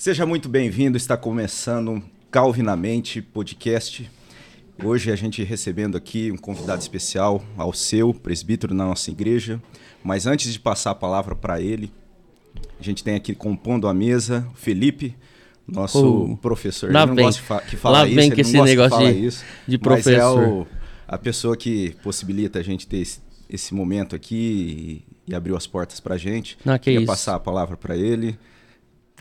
Seja muito bem-vindo, está começando Calvinamente Podcast. Hoje a gente recebendo aqui um convidado especial, ao seu presbítero na nossa igreja. Mas antes de passar a palavra para ele, a gente tem aqui compondo a mesa Felipe, nosso professor. Lá ele não vem. gosta de fa que fala Lá isso, vem não esse negócio que de- isso, de mas é professor. o- a pessoa que possibilita a gente ter esse, esse momento aqui e, e abriu as portas para a gente. Ah, que Queria isso. passar a palavra para ele.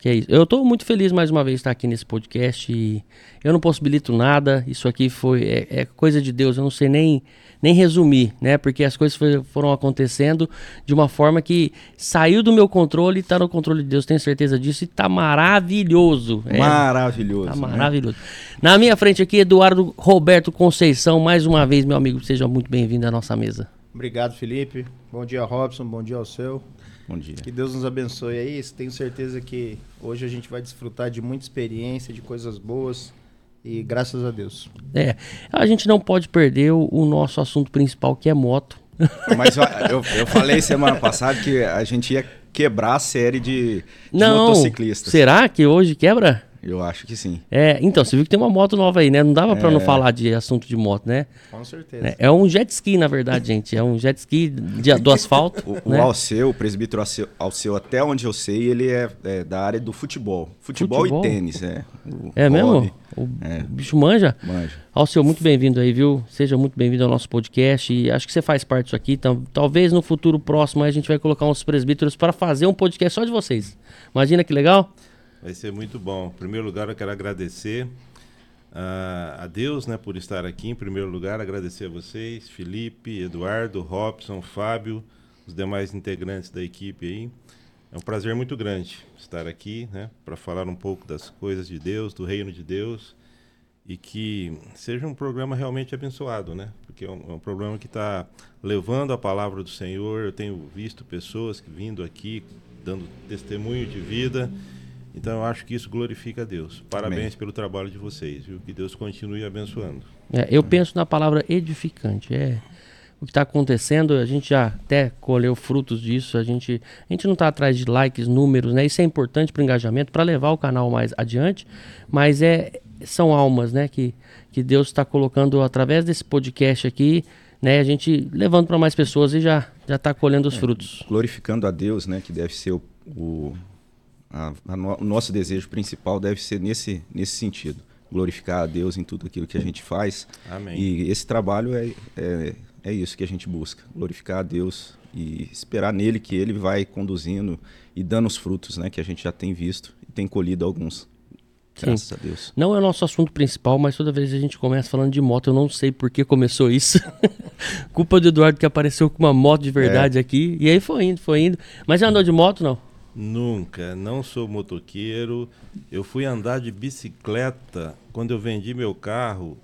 Que é isso. Eu tô muito feliz mais uma vez de estar aqui nesse podcast e eu não possibilito nada. Isso aqui foi é, é coisa de Deus. Eu não sei nem nem resumir, né? Porque as coisas foi- foram acontecendo de uma forma que saiu do meu controle e tá no controle de Deus. Tenho certeza disso e tá maravilhoso. É, Maravilhoso. Tá né? maravilhoso. Na minha frente aqui, Eduardo Roberto Conceição. Mais uma vez, meu amigo, seja muito bem-vindo à nossa mesa. Obrigado, Felipe. Bom dia, Robson. Bom dia ao seu. Bom dia. Que Deus nos abençoe aí. Tenho certeza que hoje a gente vai desfrutar de muita experiência, de coisas boas. E graças a Deus. É, a gente não pode perder o, o nosso assunto principal, que é moto. Mas eu, eu falei semana passada que a gente ia quebrar a série de, de não, motociclistas. será que hoje quebra? Eu acho que sim. É, então, você viu que tem uma moto nova aí, né? Não dava pra É. não falar de assunto de moto, né? Com certeza. É, é um jet ski, na verdade, gente. É um jet ski de- do asfalto. O, o né? Alceu, o presbítero Alceu, Alceu, até onde eu sei, ele é, é da área do futebol. Futebol, Futebol? e tênis, é. O É mesmo? hobby, O É. bicho manja? Manja. Alceu, muito bem-vindo aí, viu? Seja muito bem-vindo ao nosso podcast. E acho que você faz parte disso aqui. Então, talvez no futuro próximo a gente vai colocar uns presbíteros para fazer um podcast só de vocês. Imagina que legal? Vai ser muito bom. Em primeiro lugar, eu quero agradecer ah, a Deus né, por estar aqui. Em primeiro lugar, agradecer a vocês, Felipe, Eduardo, Robson, Fábio, os demais integrantes da equipe aí. É um prazer muito grande estar aqui né, para falar um pouco das coisas de Deus, do reino de Deus e que seja um programa realmente abençoado, né? Porque é um, é um programa que está levando a palavra do Senhor. Eu tenho visto pessoas que vindo aqui dando testemunho de vida. Então eu acho que isso glorifica a Deus. Parabéns Amém. pelo trabalho de vocês, viu? Que Deus continue abençoando. É, eu penso na palavra edificante. É o que está acontecendo. A gente já até colheu frutos disso. A gente, a gente não está atrás de likes, números, né? Isso é importante para o engajamento, para levar o canal mais adiante. Mas é são almas, né? Que, que Deus está colocando através desse podcast aqui, né? A gente levando para mais pessoas e já já está colhendo os frutos. Glorificando a Deus, né? Que deve ser o. o, a- a no- o nosso desejo principal deve ser nesse, nesse sentido. Glorificar a Deus em tudo aquilo que a gente faz. Amém. E esse trabalho é, é, é isso que a gente busca: glorificar a Deus e esperar nele que ele vai conduzindo e dando os frutos, né? Que a gente já tem visto e tem colhido alguns. Graças a Deus. Não é o nosso assunto principal, mas toda vez que a gente começa falando de moto, eu não sei por que começou isso. Culpa do Eduardo que apareceu com uma moto de verdade aqui. E aí foi indo, foi indo. Mas já andou de moto, não? Nunca, não sou motoqueiro. Eu fui andar de bicicleta quando eu vendi meu carro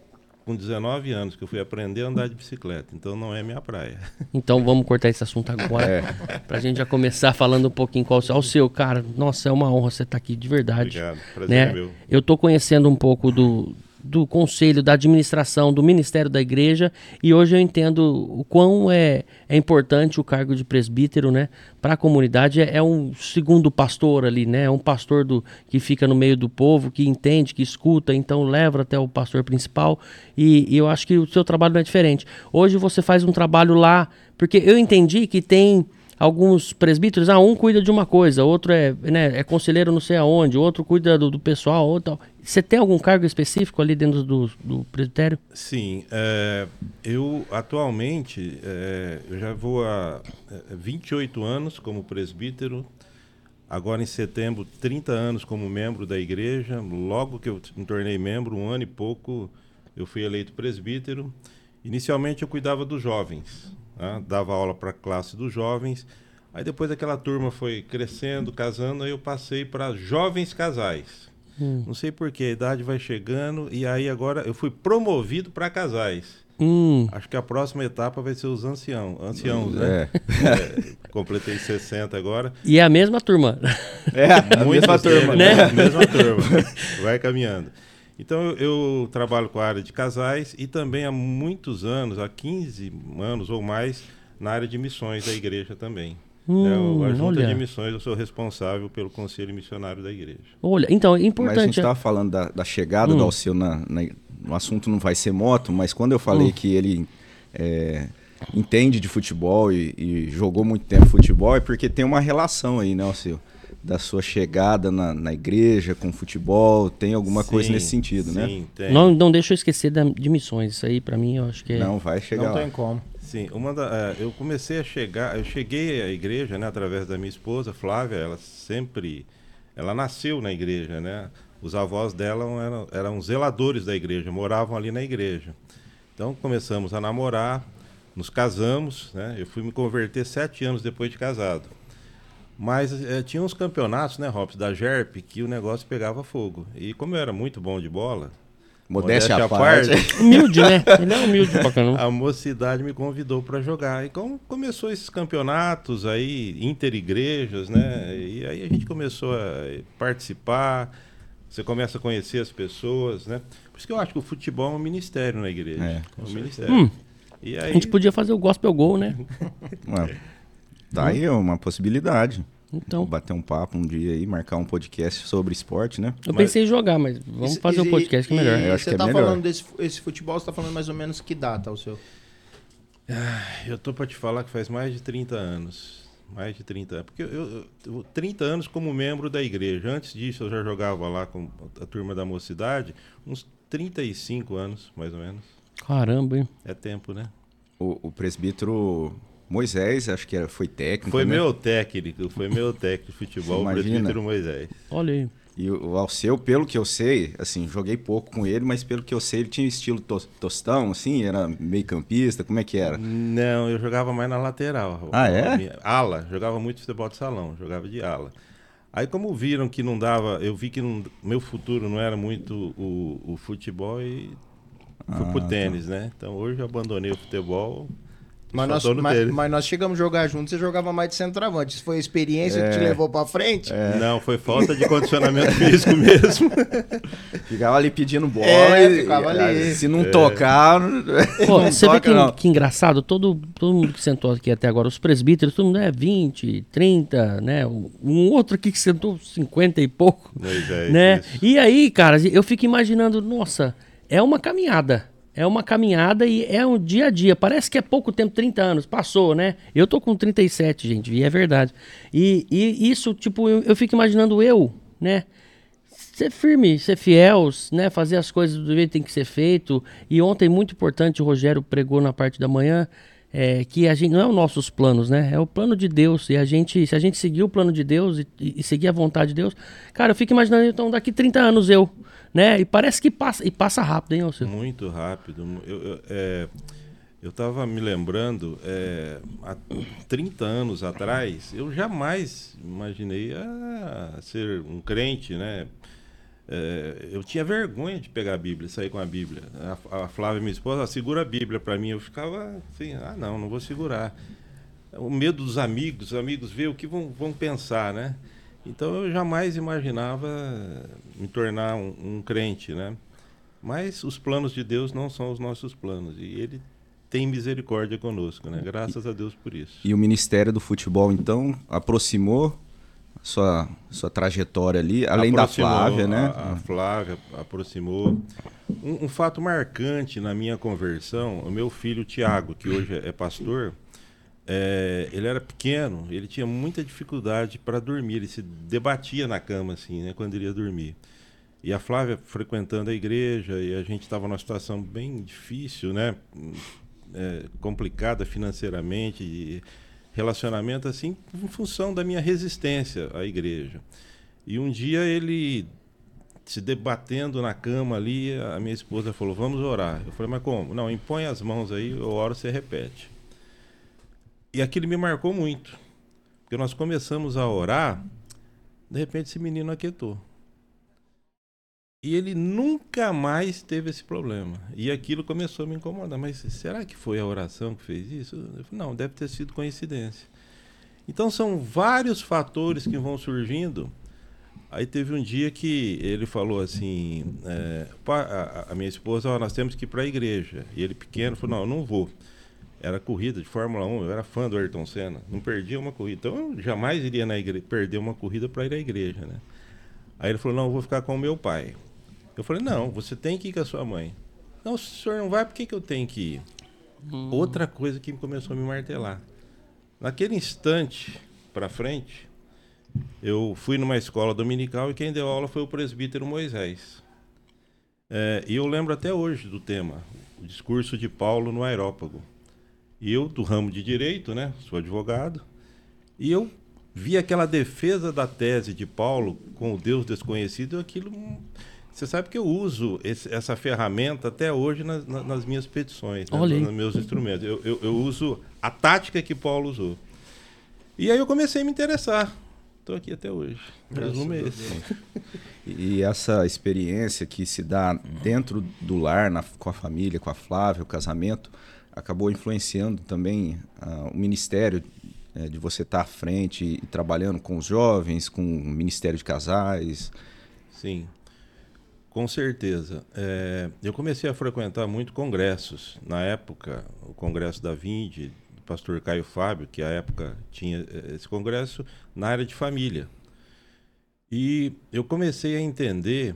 com 19 anos, que eu fui aprender a andar de bicicleta. Então não é minha praia. Então vamos cortar esse assunto agora. Pra gente já começar falando um pouquinho qual o seu, cara. Nossa, é uma honra você estar aqui de verdade. Obrigado, prazer né? é meu. Eu tô conhecendo um pouco do, do conselho, da administração, do ministério da igreja e hoje eu entendo o quão é, é importante o cargo de presbítero, né, para a comunidade. É, é um segundo pastor ali, né, é um pastor do, que fica no meio do povo, que entende, que escuta, então leva até o pastor principal e, e eu acho que o seu trabalho não é diferente. Hoje você faz um trabalho lá, porque eu entendi que tem alguns presbíteros, ah, um cuida de uma coisa, outro é, né, é conselheiro não sei aonde, outro cuida do, do pessoal, outro. Você tem algum cargo específico ali dentro do, do presbitério? Sim, é, eu atualmente é, eu já vou há é, 28 anos como presbítero. Agora em setembro, 30 anos como membro da igreja. Logo que eu me tornei membro, um ano e pouco, eu fui eleito presbítero. Inicialmente eu cuidava dos jovens, né? dava aula para a classe dos jovens. Aí depois aquela turma foi crescendo, casando, aí eu passei para jovens casais. Não sei porquê, a idade vai chegando e aí agora eu fui promovido para casais. Hum, Acho que a próxima etapa vai ser os ancião, anciãos, né? É. É, completei 60 agora. e é a mesma turma. É, a mesma turma. né? Mesma turma. Vai caminhando. Então eu, eu trabalho com a área de casais e também há muitos anos, há 15 anos ou mais, na área de missões da igreja também. Hum, é, o- a junta olha. de missões, eu sou responsável pelo conselho missionário da igreja. Olha, então, é Mas a gente importante. estava falando da, da chegada Hum. do Alceu na, na- O assunto não vai ser moto, mas quando eu falei Hum. que ele é, entende de futebol e, e jogou muito tempo futebol, é porque tem uma relação aí, né, Alceu? Da sua chegada na, na igreja com futebol, tem alguma coisa Sim, nesse sentido, né? Sim, tem. Não, não deixa eu esquecer da- de missões. Isso aí, pra mim, eu acho que é. Não, vai chegar Não lá. tem como. Sim, uma da, eh, eu comecei a chegar, eu cheguei à igreja, né, através da minha esposa, Flávia, ela sempre, ela nasceu na igreja, né? Os avós dela eram, eram zeladores da igreja, moravam ali na igreja. Então começamos a namorar, nos casamos, né? Eu fui me converter sete anos depois de casado. Mas eh, tinha uns campeonatos, né, Robson, da GERP, que o negócio pegava fogo. E como eu era muito bom de bola, Modéstia à à parte. Humilde, né? Ele é humilde pra caramba. a mocidade me convidou para jogar. E como começou esses campeonatos aí, inter-igrejas, né? E aí a gente começou a participar, você começa a conhecer as pessoas, né? Por isso que eu acho que o futebol é um ministério na igreja. É, um ministério. Hum. E A aí, gente podia fazer o gospel gol, né? Ué, tá aí uma possibilidade. Então. Bater um papo um dia aí, marcar um podcast sobre esporte, né? Eu Mas- pensei em jogar, mas vamos Isso- fazer o e- podcast que é melhor. e Eu acho você que é tá melhor. falando desse esse futebol, você tá falando mais ou menos que data o seu? eu tô para te falar que faz mais de 30 anos. Mais de 30 anos. Porque eu, eu, eu- 30 anos como membro da igreja. Antes disso, eu já jogava lá com a turma da mocidade. Uns 35 anos, mais ou menos. Caramba, hein? É tempo, né? O, o presbítero Moisés, acho que era, foi técnico. Foi né? meu técnico, foi meu técnico de futebol, o Imagina. presbítero Moisés. Olha aí. E o o Alceu, pelo que eu sei, assim, joguei pouco com ele, mas pelo que eu sei, ele tinha estilo tos- tostão, assim, era meio campista, como é que era? Não, eu jogava mais na lateral. Ah, é? Minha- Ala, jogava muito futebol de salão, jogava de ala. Aí como viram que não dava, eu vi que não- meu futuro não era muito o, o futebol e fui Ah, pro tá. tênis, né? Então hoje eu abandonei o futebol. Mas nós, mas, mas nós chegamos a jogar juntos, você jogava mais de centroavante. Isso foi a experiência que te É. levou pra frente? Não, foi falta de condicionamento físico mesmo. Ficava ali pedindo bola É, e, ficava e, ali. se não tocar, Pô, não você vê toca, que, não. que engraçado, todo, todo mundo que sentou aqui até agora, os presbíteros, todo mundo é 20, 30, né? Um outro aqui que sentou 50 e pouco, Moisés, né? isso. E aí, cara, eu fico imaginando, nossa, é uma caminhada. É uma caminhada e é um dia a dia. Parece que é pouco tempo, 30 anos, passou, né? Eu tô com 37, gente, e é verdade. E, e isso, tipo, eu, eu fico imaginando eu, né? ser firme, ser fiel, né? Fazer as coisas do jeito que tem que ser feito. E ontem, muito importante, o Rogério pregou na parte da manhã, é, que a gente não é os nossos planos, né? É o plano de Deus. E a gente, se a gente seguir o plano de Deus e, e seguir a vontade de Deus, cara, eu fico imaginando, então, daqui 30 anos eu, né? E parece que passa, e passa rápido, hein, Alceu? Muito rápido. Eu, eu, é, eu tava me lembrando, é, há 30 anos atrás, eu jamais imaginei ah, ser um crente, né? É, eu tinha vergonha de pegar a Bíblia, sair com a Bíblia. A, a Flávia, minha esposa, "Ah, segura a Bíblia para mim. Eu ficava assim, ah, não, não vou segurar. O medo dos amigos, os amigos ver o que vão, vão pensar, né? Então eu jamais imaginava me tornar um, um crente, né? Mas os planos de Deus não são os nossos planos. E Ele tem misericórdia conosco, né? Graças a Deus por isso. E o Ministério do Futebol, então, aproximou sua, sua trajetória ali, além Aproximou da Flávia, né? A, a Flávia aproximou. Um, um fato marcante na minha conversão, o meu filho Tiago, que hoje é pastor, é, ele era pequeno, ele tinha muita dificuldade para dormir, ele se debatia na cama assim, né, quando ele ia dormir. E a Flávia frequentando a igreja e a gente estava numa situação bem difícil, né, é, complicada financeiramente, relacionamento assim, em função da minha resistência à igreja. E um dia ele se debatendo na cama ali, a minha esposa falou: "Vamos orar". Eu falei: "Mas como?". Não, impõe as mãos aí, eu oro, você repete. E aquilo me marcou muito. Porque nós começamos a orar, de repente esse menino aquietou. E ele nunca mais teve esse problema. E aquilo começou a me incomodar. Mas será que foi a oração que fez isso? Falei, não, deve ter sido coincidência. Então são vários fatores que vão surgindo. Aí teve um dia que ele falou assim, é, "Pá, a, a minha esposa, ó, nós temos que ir para a igreja. E ele pequeno falou, não, eu não vou. Era corrida de Fórmula 1, eu era fã do Ayrton Senna, não perdia uma corrida. Então eu jamais iria na igreja, perder uma corrida para ir à igreja, né? Aí ele falou: "Não, eu vou ficar com o meu pai". Eu falei: "Não, você tem que ir com a sua mãe". "Não, se o senhor não vai, por que que eu tenho que ir?" Hum. Outra coisa que começou a me martelar. Naquele instante para frente, eu fui numa escola dominical e quem deu aula foi o presbítero Moisés. É, e eu lembro até hoje do tema, o discurso de Paulo no Aerópago. E eu, do ramo de direito, né, sou advogado, e eu vi aquela defesa da tese de Paulo com o Deus desconhecido, aquilo. Você sabe que eu uso esse, essa ferramenta até hoje nas, nas minhas petições, né, nos meus instrumentos. Eu, eu, eu uso a tática que Paulo usou. E aí eu comecei a me interessar. Estou aqui até hoje. Resumo é esse. E essa experiência que se dá dentro do lar, na, com a família, com a Flávia, o casamento, acabou influenciando também uh, o ministério uh, de você estar à frente e, trabalhando com os jovens, com o Ministério de Casais. Sim, com certeza. É, eu comecei a frequentar muito congressos. Na época, o congresso da Vinde, pastor Caio Fábio, que à época tinha eh, esse congresso, na área de família. E eu comecei a entender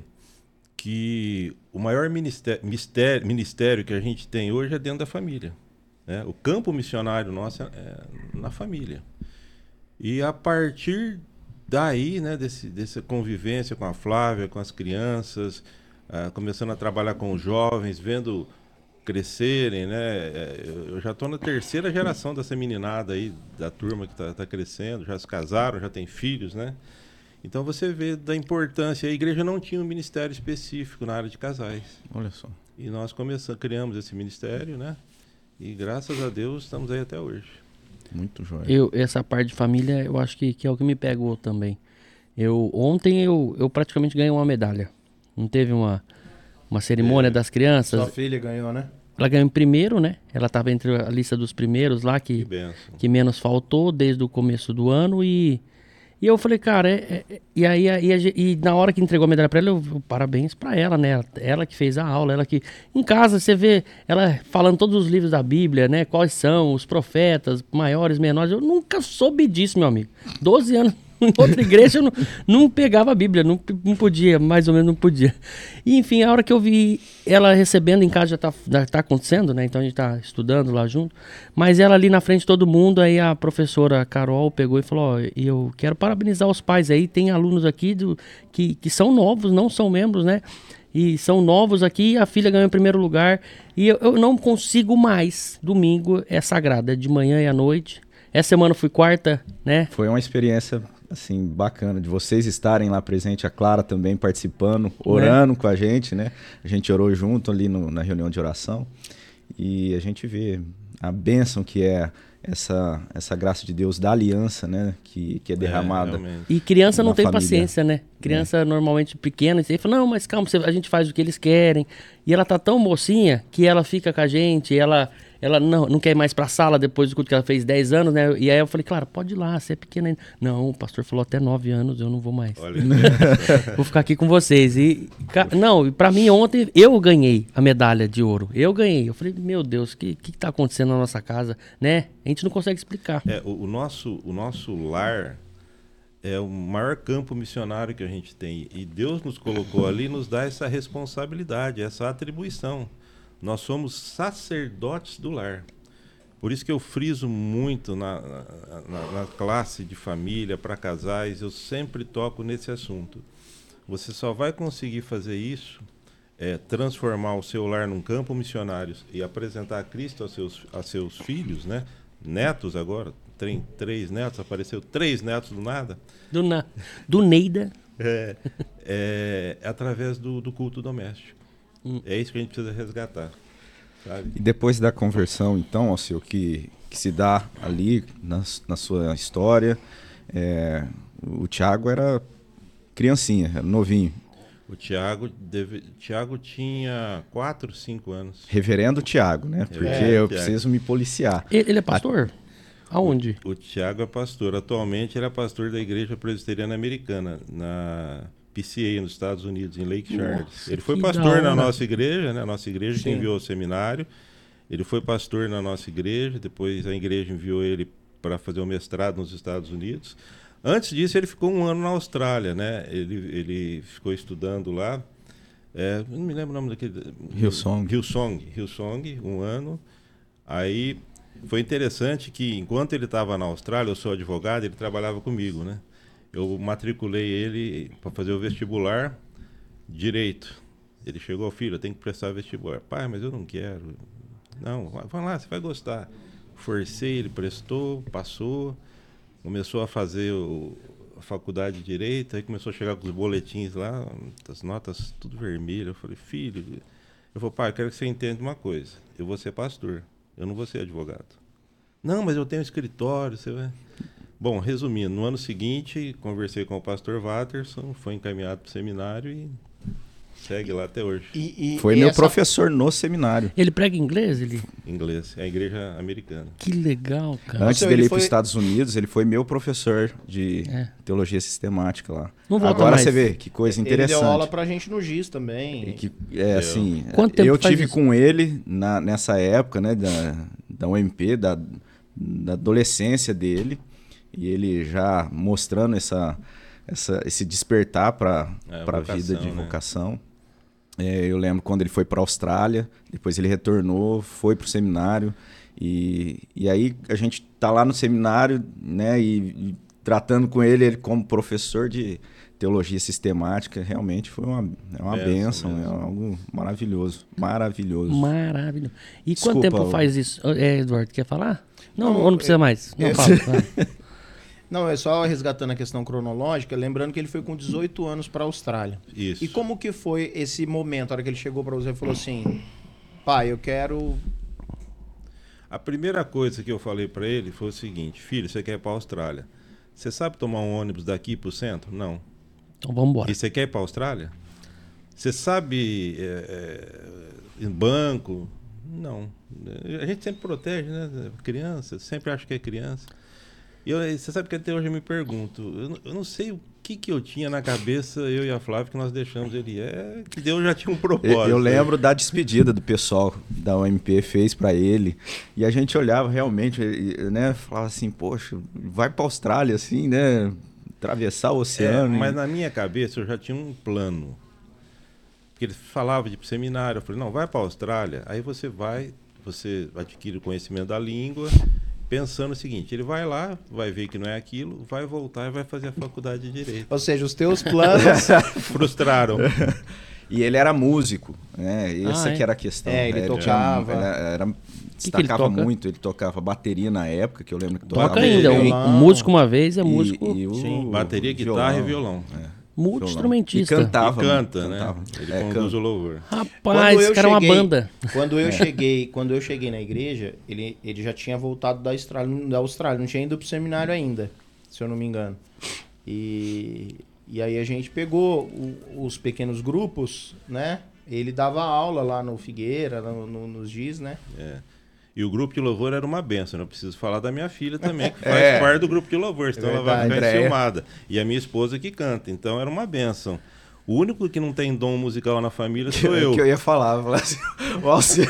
que o maior ministério, ministério, ministério que a gente tem hoje é dentro da família. Né? O campo missionário nosso é, é na família. E a partir daí, né, desse, dessa convivência com a Flávia, com as crianças, uh, começando a trabalhar com os jovens, vendo crescerem, né? É, eu já estou na terceira geração dessa meninada aí, da turma que está tá crescendo, já se casaram, já tem filhos, né? Então você vê da importância. A igreja não tinha um ministério específico na área de casais. Olha só. E nós começamos, criamos esse ministério, né? E graças a Deus estamos aí até hoje. Muito jóia. Eu, essa parte de família, eu acho que, que é o que me pegou também. Eu, ontem eu, eu praticamente ganhei uma medalha. Não teve uma, uma cerimônia é, das crianças. Sua filha ganhou, né? Ela ganhou em primeiro, né? Ela estava entre a lista dos primeiros lá que, que, que, menos faltou desde o começo do ano e e eu falei, cara, é, é, e aí e, e, na hora que entregou a medalha para ela, eu, eu parabéns para ela, né? Ela que fez a aula, ela que em casa você vê ela falando todos os livros da Bíblia, né? Quais são os profetas, maiores, menores. Eu nunca soube disso, meu amigo. 12 anos outra igreja eu não, não pegava a Bíblia, não, não podia, mais ou menos não podia. E, enfim, a hora que eu vi ela recebendo em casa já está tá acontecendo, né? Então a gente está estudando lá junto. Mas ela ali na frente de todo mundo, aí a professora Carol pegou e falou: Ó, eu quero parabenizar os pais aí. Tem alunos aqui do, que, que são novos, não são membros, né? E são novos aqui, a filha ganhou em primeiro lugar. E eu, eu não consigo mais. Domingo é sagrado, é de manhã e à noite. Essa semana fui quarta, né? Foi uma experiência assim bacana de vocês estarem lá presente, a Clara também participando, né? orando com a gente, né? A gente orou junto ali no, na reunião de oração e a gente vê a bênção que é essa essa graça de Deus da aliança, né? Que, que é, é derramada. É, e criança não tem família. paciência, né? Criança é. normalmente pequena, e fala, não, mas calma, a gente faz o que eles querem. E ela tá tão mocinha que ela fica com a gente, ela ela não, não quer ir mais pra sala depois do culto que ela fez 10 anos, né? E aí eu falei, claro, pode ir lá, você é pequena ainda. Não, o pastor falou até 9 anos, eu não vou mais. vou ficar aqui com vocês. E, não, pra mim ontem eu ganhei a medalha de ouro. Eu ganhei. Eu falei, meu Deus, o que, que tá acontecendo na nossa casa, né? A gente não consegue explicar. É, o, o nosso, o nosso lar é o maior campo missionário que a gente tem. E Deus nos colocou ali nos dá essa responsabilidade, essa atribuição. Nós somos sacerdotes do lar. Por isso que eu friso muito na, na, na classe de família, para casais, eu sempre toco nesse assunto. Você só vai conseguir fazer isso, é, transformar o seu lar num campo missionário e apresentar Cristo aos seus, a seus filhos, né? netos agora, tem três netos, apareceu três netos do nada. Do, na, do Neida. É, é, é através do, do culto doméstico. Hum. É isso que a gente precisa resgatar. Sabe? E depois da conversão, então, Alceu, que, que se dá ali na, na sua história, é, o Tiago era criancinha, era novinho. O Tiago, deve, Tiago tinha 4, 5 anos. Reverendo Tiago, né? Porque é, eu preciso me policiar. Ele, ele é pastor? A, Aonde? O, o Tiago é pastor. Atualmente ele é pastor da Igreja Presbiteriana Americana, na PCA nos Estados Unidos, em Lake Charles. Nossa, ele foi pastor na nossa igreja, né? A nossa igreja Sim. que enviou o seminário. Ele foi pastor na nossa igreja, depois a igreja enviou ele para fazer o mestrado nos Estados Unidos. Antes disso, ele ficou um ano na Austrália, né? Ele, ele ficou estudando lá. É, não me lembro o nome daquele. Hillsong. Hillsong. Hillsong, um ano. Aí foi interessante que enquanto ele estava na Austrália, eu sou advogado, ele trabalhava comigo, né? Eu matriculei ele para fazer o vestibular direito. Ele chegou, filho, tenho que prestar vestibular. Pai, mas eu não quero. Não, vai lá, você vai gostar. Forcei, ele prestou, passou, começou a fazer o, a faculdade de direito, aí começou a chegar com os boletins lá, as notas tudo vermelho. Eu falei, filho, eu falei, pai, eu quero que você entenda uma coisa. Eu vou ser pastor, eu não vou ser advogado. Não, mas eu tenho escritório, você vai. Bom, resumindo, no ano seguinte, conversei com o pastor Watterson, foi encaminhado para o seminário e segue lá até hoje. E, e- Foi e meu essa- professor no seminário. Ele prega inglês? Ele... Inglês, é a igreja americana. Que legal, cara. Antes Nossa, dele ele ir para os foi- Estados Unidos, ele foi meu professor de É. teologia sistemática lá. Agora mais. você vê que coisa Ele interessante. deu aula pra gente no GIS também. E que, é assim, Quanto tempo eu tive isso? com ele na, nessa época, né, da, da UMP, da, da adolescência dele, e ele já mostrando essa, essa, esse despertar para É, a vida vocação, de né? vocação. É, eu lembro quando ele foi para a Austrália, depois ele retornou, foi para o seminário, e, e aí a gente tá lá no seminário, né, e, e tratando com ele, ele como professor de teologia sistemática, realmente foi uma, é uma Benção benção, é algo maravilhoso, maravilhoso. Maravilhoso. E Desculpa, quanto tempo faz isso? É, Eduardo, quer falar? Não, Não, ou não precisa mais. Não, é- fala. Não, é só resgatando a questão cronológica, lembrando que ele foi com 18 anos para a Austrália. Isso. E como que foi esse momento, a hora que ele chegou para você e falou assim: pai, eu quero. A primeira coisa que eu falei para ele foi o seguinte: filho, você quer ir para a Austrália? Você sabe tomar um ônibus daqui para o centro? Não. Então vamos embora. E você quer ir para a Austrália? Você sabe é, é, em banco? Não. A gente sempre protege, né? Criança, sempre acho que é criança. E eu, você sabe que até hoje eu me pergunto, eu, não- eu não sei o que, que eu tinha na cabeça, eu e a Flávia, que nós deixamos ele. É que Deus já tinha um propósito. Eu, eu né? lembro da despedida do pessoal da UMP fez para ele e a gente olhava realmente, né, falava assim, poxa, vai para Austrália assim, né, atravessar o É, oceano. mas e- na minha cabeça eu já tinha um plano. Porque ele falava de seminário. Eu falei, não, vai para a Austrália. Aí você vai, você adquire o conhecimento da língua, pensando o seguinte: ele vai lá, vai ver que não é aquilo, vai voltar e vai fazer a faculdade de Direito. Ou seja, os teus planos. Frustraram. E ele era músico, né? Essa Ah, é? que era a questão. É, ele tinha- tocava. ele era, que ele destacava toca? muito, ele tocava bateria na época, que eu lembro que Toca tocava ainda. Um, violão. músico uma vez é E- músico. e o Sim. Bateria, guitarra e violão. Multi-instrumentista. E cantava. e canta, né? cantava. Ele É, conduz o louvor. Rapaz, Quando esse eu cara é uma cheguei- banda. Quando É. eu cheguei, quando eu cheguei na igreja, ele, ele já tinha voltado da Austrália, da Austrália, não tinha ido pro seminário ainda, se eu não me engano. E, e aí a gente pegou o- os pequenos grupos, né? Ele dava aula lá no Figueira, no, no- nos Giz, né? E o grupo de louvor era uma benção. Eu preciso falar da minha filha também, que faz É. parte do grupo de louvor, senão ela vai ficar enciumada. E a minha esposa que canta, então era uma benção. O único que não tem dom musical na família sou eu. Que eu ia falar, falar assim, o Alceu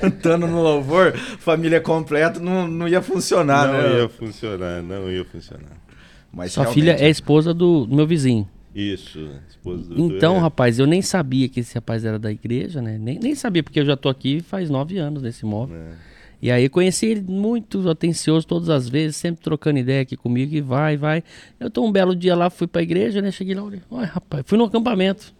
cantando no louvor, família completa, não, não ia funcionar, não né? ia funcionar, não ia funcionar. Mas Sua realmente- filha é esposa do, do meu vizinho. Isso, esposa do Então, do- é, rapaz, eu nem sabia que esse rapaz era da igreja, né? Nem, nem sabia, porque eu já tô aqui faz nove anos nesse imóvel. é. E aí conheci ele muito atencioso todas as vezes, sempre trocando ideia aqui comigo e vai, vai. Eu tô um belo dia lá, fui pra igreja, né? Cheguei lá, ué, rapaz, fui no acampamento.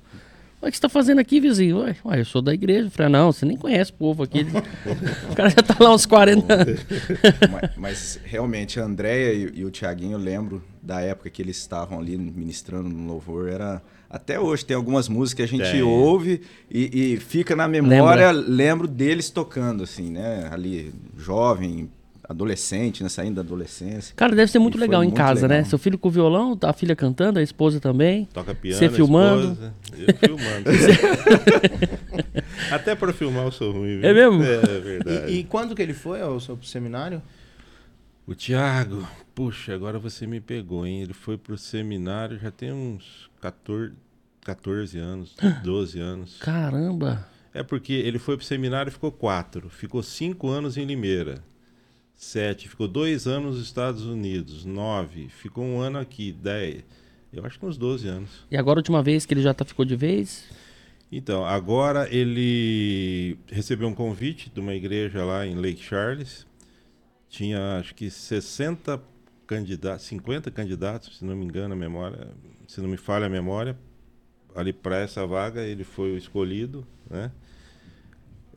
O que você tá fazendo aqui, vizinho? Ué, ué, eu sou da igreja. Falei, não, você nem conhece o povo aqui. o cara já tá lá uns 40 anos. mas, mas realmente a Andréia e, e o Tiaguinho, eu lembro da época que eles estavam ali ministrando no louvor, era até hoje tem algumas músicas que a gente Tem. ouve e, e fica na memória, lembro deles tocando assim, né? Ali jovem, adolescente, né? Saindo da adolescência. Cara, deve ser muito E legal em muito casa, né? legal. Seu filho com violão, a filha cantando, a esposa também. Toca piano, Você a filmando. esposa, eu filmando. Até pra filmar eu sou ruim. viu? É mesmo? É, verdade. E, e quando que ele foi ao seu seminário? O Thiago, puxa, agora você me pegou, hein? Ele foi pro seminário já tem uns 14, 14 anos, 12 anos. Caramba. É porque ele foi para o seminário e ficou quatro. Ficou cinco anos em Limeira. Sete. Ficou dois anos nos Estados Unidos. Nove. Ficou um ano aqui. Dez. Eu acho que uns 12 anos. E agora, a última vez que ele já tá, ficou de vez? Então, agora ele recebeu um convite de uma igreja lá em Lake Charles. Tinha, acho que 60 candidatos, 50 candidatos, se não me engano a memória, se não me falha a memória, ali para essa vaga ele foi o escolhido, né?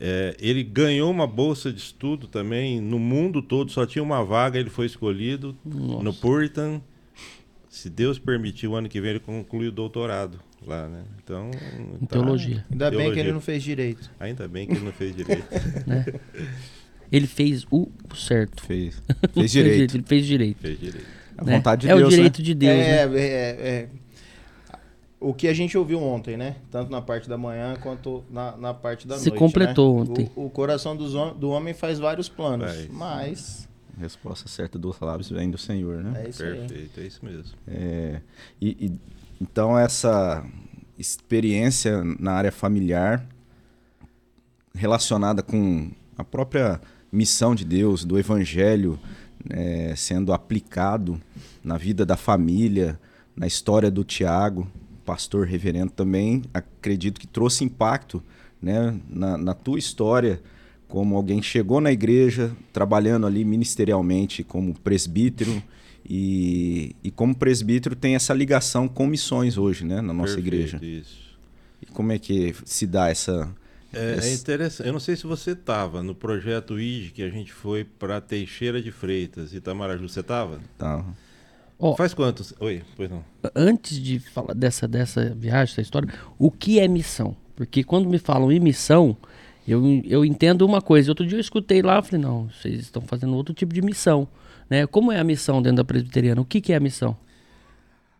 É, ele ganhou uma bolsa de estudo também no mundo todo, só tinha uma vaga, ele foi escolhido Nossa. no Puritan. Se Deus permitir, o ano que vem ele conclui o doutorado lá, né? Então, Em tá- teologia. Ainda bem que Teologia. ele não fez direito. Ainda bem que ele não fez direito. Né? ele fez o certo. Fez, fez direito. ele fez direito. fez direito. A né? vontade de é Deus, o direito né? de Deus, é, né? é, é. O que a gente ouviu ontem, né? Tanto na parte da manhã quanto na, na parte da Se noite. completou né? ontem. O, o coração hom- do homem faz vários planos. Faz. Mas A resposta certa dos lábios vem do Senhor, né? é isso aí. Perfeito, é isso mesmo. É, e, e- então essa experiência na área familiar relacionada com a própria missão de Deus, do Evangelho né, sendo aplicado na vida da família, na história do Tiago, pastor reverendo também, acredito que trouxe impacto né, na, na tua história como alguém que chegou na igreja trabalhando ali ministerialmente como presbítero e, e como presbítero tem essa ligação com missões hoje, né, na nossa Perfeito, igreja. Isso. E como é que se dá essa... É, é essa- interessante. Eu não sei se você estava no projeto IG que a gente foi para Teixeira de Freitas, Itamaraju. Você estava? tá, Ó, Faz quantos? Oi, pois não. antes de falar dessa, dessa viagem, dessa história, o que é missão? Porque quando me falam em missão, eu, eu entendo uma coisa. Outro dia eu escutei lá, falei, não, vocês estão fazendo outro tipo de missão. Né? Como é a missão dentro da presbiteriana? O que, que é a missão?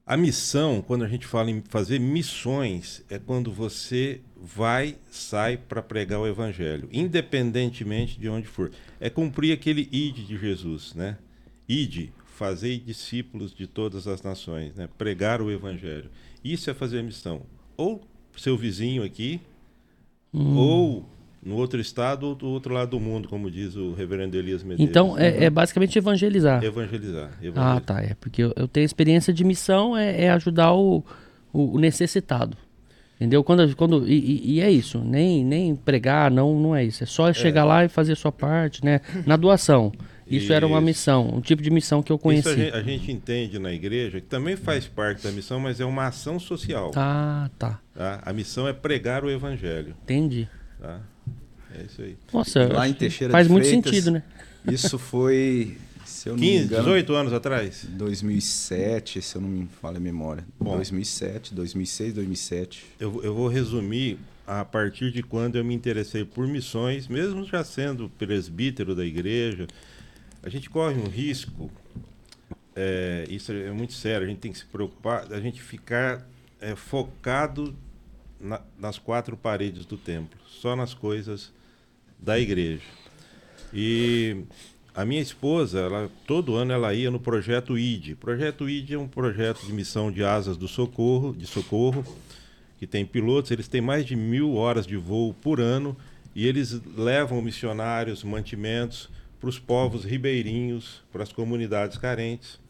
A missão, quando a gente fala em fazer missões, é quando você vai, sai para pregar o evangelho, independentemente de onde for. É cumprir aquele id de Jesus, né? Ide, fazei discípulos de todas as nações, né? Pregar o evangelho. Isso é fazer missão. Ou seu vizinho aqui, ou no outro estado ou do outro lado do mundo, como diz o reverendo Elias Medeiros. Então, é, é basicamente evangelizar. Evangelizar. Ah, evangelizar. tá. É porque eu, eu tenho experiência de missão é, é ajudar o, o, necessitado. Entendeu? Quando, quando, e, e- é isso. Nem, nem pregar, não, não é isso. É só chegar lá e fazer a sua parte, né? Na doação. Isso, era uma missão, um tipo de missão que eu Isso conheci. a gente, a gente entende na igreja que também faz parte da missão, mas é uma ação social. Ah, tá. tá? A missão é pregar o evangelho. Entendi. Tá? É isso aí. Nossa, Lá em Teixeira faz de muito Freitas, sentido, né? Isso foi, se eu não me 15, engano, 18 anos atrás? 2007, se eu não me falha a memória. Bom. 2007, 2006, 2007. Eu, eu vou resumir a partir de quando eu me interessei por missões, mesmo já sendo presbítero da igreja. A gente corre um risco, é, isso é muito sério, a gente tem que se preocupar, a gente ficar é, focado na- nas quatro paredes do templo, só nas coisas da igreja. E a minha esposa, ela, todo ano ela ia no projeto ID. O projeto ID é um projeto de missão de asas do socorro, de socorro, que tem pilotos, eles têm mais de mil horas de voo por ano e eles levam missionários, mantimentos para os povos ribeirinhos, para as comunidades carentes.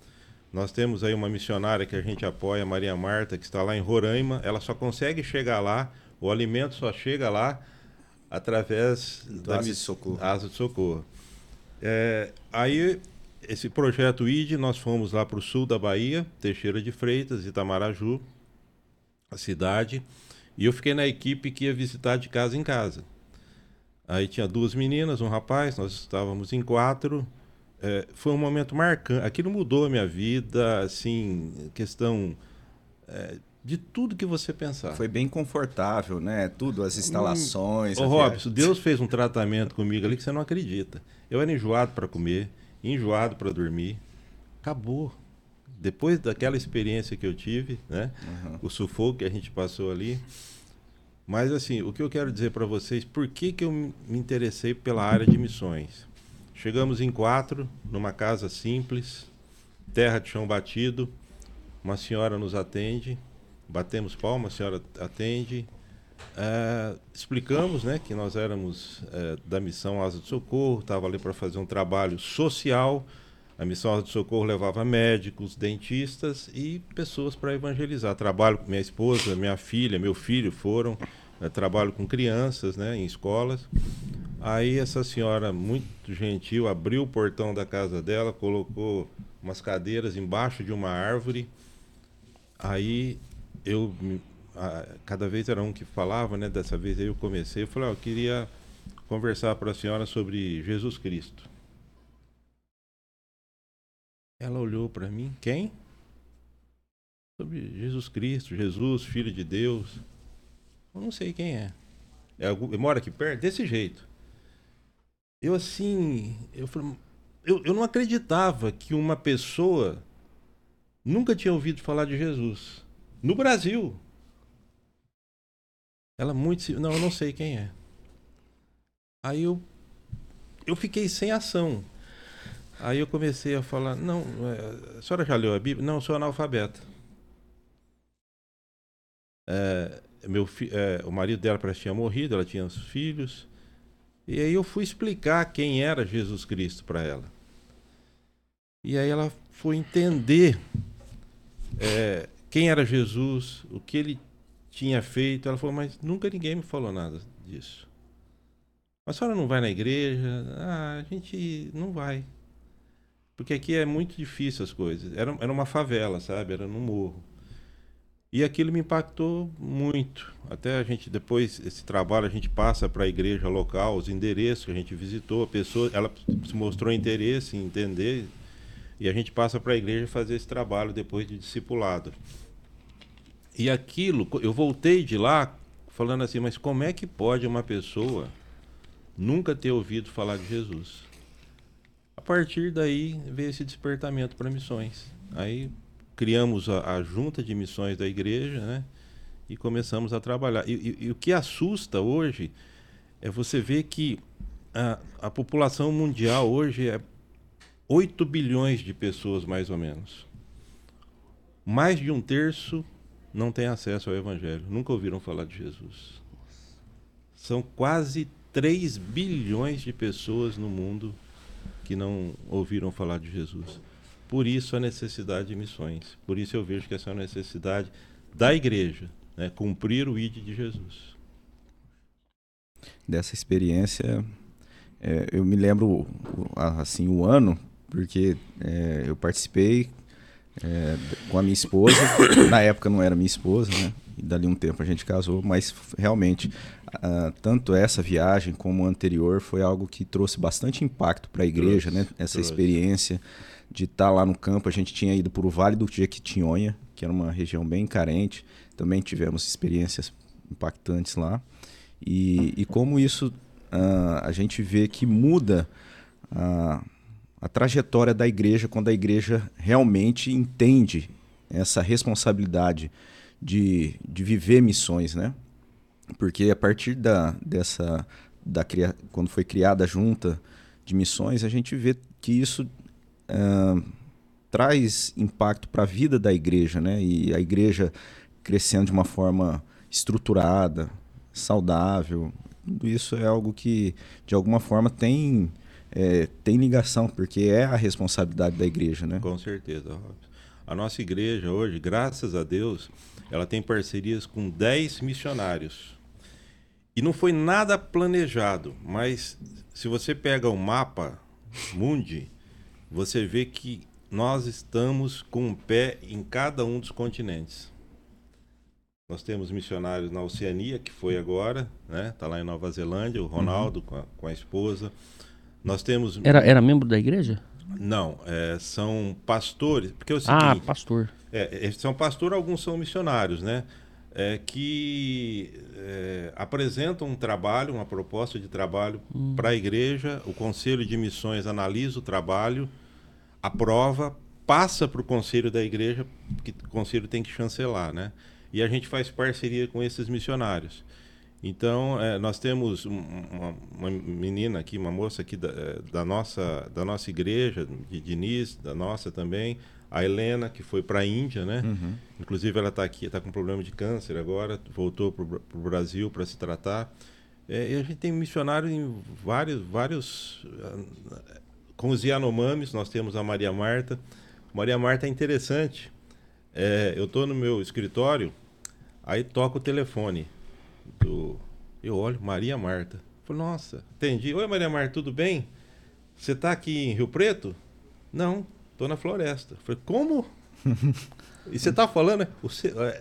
Nós temos aí uma missionária que a gente apoia, Maria Marta, que está lá em Roraima. Ela só consegue chegar lá, o alimento só chega lá através Do Asa de Socorro. Asa de Socorro. É, aí, esse projeto ID, nós fomos lá para o sul da Bahia, Teixeira de Freitas, Itamaraju, a cidade, e eu fiquei na equipe que ia visitar de casa em casa. Aí tinha duas meninas, um rapaz, nós estávamos em quatro. É, foi um momento marcante. Aquilo mudou a minha vida, assim, questão é, de tudo que você pensar. Foi bem confortável, né? Tudo, as instalações. Ô, Robson. Deus fez um tratamento comigo ali que você não acredita. Eu era enjoado para comer, enjoado para dormir. Acabou. Depois daquela experiência que eu tive, né? O sufoco que a gente passou ali. Mas assim, o que eu quero dizer para vocês, por que, que eu me interessei pela área de missões? Chegamos em quatro, numa casa simples, terra de chão batido. Uma senhora nos atende, batemos palmas, a senhora atende. é, explicamos né, que nós éramos é, da missão Asa do Socorro, estava ali para fazer um trabalho social. A missão Asa do Socorro levava médicos, dentistas e pessoas para evangelizar. Trabalho com minha esposa, minha filha, meu filho foram. Trabalho com crianças né, em escolas. Aí essa senhora, muito gentil, abriu o portão da casa dela, colocou umas cadeiras embaixo de uma árvore. Aí eu cada vez era um que falava, né? Dessa vez aí eu comecei, eu falei, oh, eu queria conversar para a senhora sobre Jesus Cristo. Ela olhou para mim, quem? Sobre Jesus Cristo, Jesus, Filho de Deus. Eu não sei quem é. é algum, mora aqui perto? Desse jeito. Eu assim, eu, eu, eu não acreditava que uma pessoa nunca tinha ouvido falar de Jesus. No Brasil. Ela muito. Não, eu não sei quem é. Aí eu. Eu fiquei sem ação. Aí eu comecei a falar: Não, é, a senhora já leu a Bíblia? Não, eu sou analfabeta. É, meu fi, é, o marido dela tinha morrido, ela tinha os filhos. E aí eu fui explicar quem era Jesus Cristo para ela. E aí ela foi entender é, quem era Jesus, o que ele tinha feito. Ela falou, mas nunca ninguém me falou nada disso. A senhora não vai na igreja? Ah, a gente não vai. Porque aqui é muito difícil as coisas. Era, era uma favela, sabe? Era no morro. E aquilo me impactou muito. Até a gente, depois, esse trabalho, a gente passa para a igreja local, os endereços que a gente visitou, a pessoa, ela se mostrou interesse em entender, e a gente passa para a igreja fazer esse trabalho depois de discipulado. E aquilo, eu voltei de lá falando assim, mas como é que pode uma pessoa nunca ter ouvido falar de Jesus? A partir daí veio esse despertamento para missões. Aí criamos a, a, junta de missões da igreja, né? E começamos a trabalhar. E, e, e o que assusta hoje é você ver que a, a população mundial hoje é 8 bilhões de pessoas, mais ou menos. Mais de um terço não têm acesso ao Evangelho, nunca ouviram falar de Jesus. São quase 3 bilhões de pessoas no mundo que não ouviram falar de Jesus. Por isso a necessidade de missões. Por isso eu vejo que essa é uma necessidade da igreja, né? cumprir o ID de Jesus. Dessa experiência, é, eu me lembro assim o ano, porque é, eu participei é, com a minha esposa. Na época não era minha esposa, né? E dali um tempo a gente casou, mas realmente, uh, tanto essa viagem como a anterior foi algo que trouxe bastante impacto para a igreja, trouxe, né? Essa trouxe. experiência de estar tá lá no campo. A gente tinha ido para o Vale do Jequitinhonha, que era uma região bem carente. Também tivemos experiências impactantes lá. E, e como isso uh, a gente vê que muda. Uh, a trajetória da igreja quando a igreja realmente entende essa responsabilidade de, de viver missões, né? Porque a partir da, dessa, da, quando foi criada a junta de missões, a gente vê que isso traz impacto para a vida da igreja, né? E a igreja crescendo de uma forma estruturada, saudável, tudo isso é algo que de alguma forma tem é, tem ligação, porque é a responsabilidade da igreja, né? Com certeza. A nossa igreja hoje, graças a Deus, ela tem parcerias com 10 missionários. E não foi nada planejado, mas se você pega o mapa Mundi, você vê que nós estamos com um pé em cada um dos continentes. Nós temos missionários na Oceania, que foi agora, né? Tá lá em Nova Zelândia, o Ronaldo uhum. com, a, com a esposa. Nós temos. Era, era membro da igreja? Não, é, são pastores. Porque é o ah, seguinte, ah, pastor. É, é, são pastores, alguns são missionários, né? É, que é, apresentam um trabalho, uma proposta de trabalho hum. para a igreja. O Conselho de Missões analisa o trabalho, aprova, passa para o Conselho da igreja, que o Conselho tem que chancelar, né? E a gente faz parceria com esses missionários. Então, é, nós temos uma, uma, menina aqui, uma moça aqui da, é, da, nossa, da nossa igreja, de Diniz, da nossa também, A Helena, que foi para a Índia, né? Uhum. Inclusive ela está aqui, está com problema de câncer agora, voltou para o Brasil para se tratar. É, e a gente tem missionário em vários, vários com os Yanomamis, nós temos a Maria Marta. Maria Marta é interessante. É, eu estou no meu escritório, aí toca o telefone. Do, eu olho, Maria Marta. Falei, nossa, entendi. Oi, Maria Marta, tudo bem? Você está aqui em Rio Preto? Não, estou na floresta. Falei, como? e você está falando?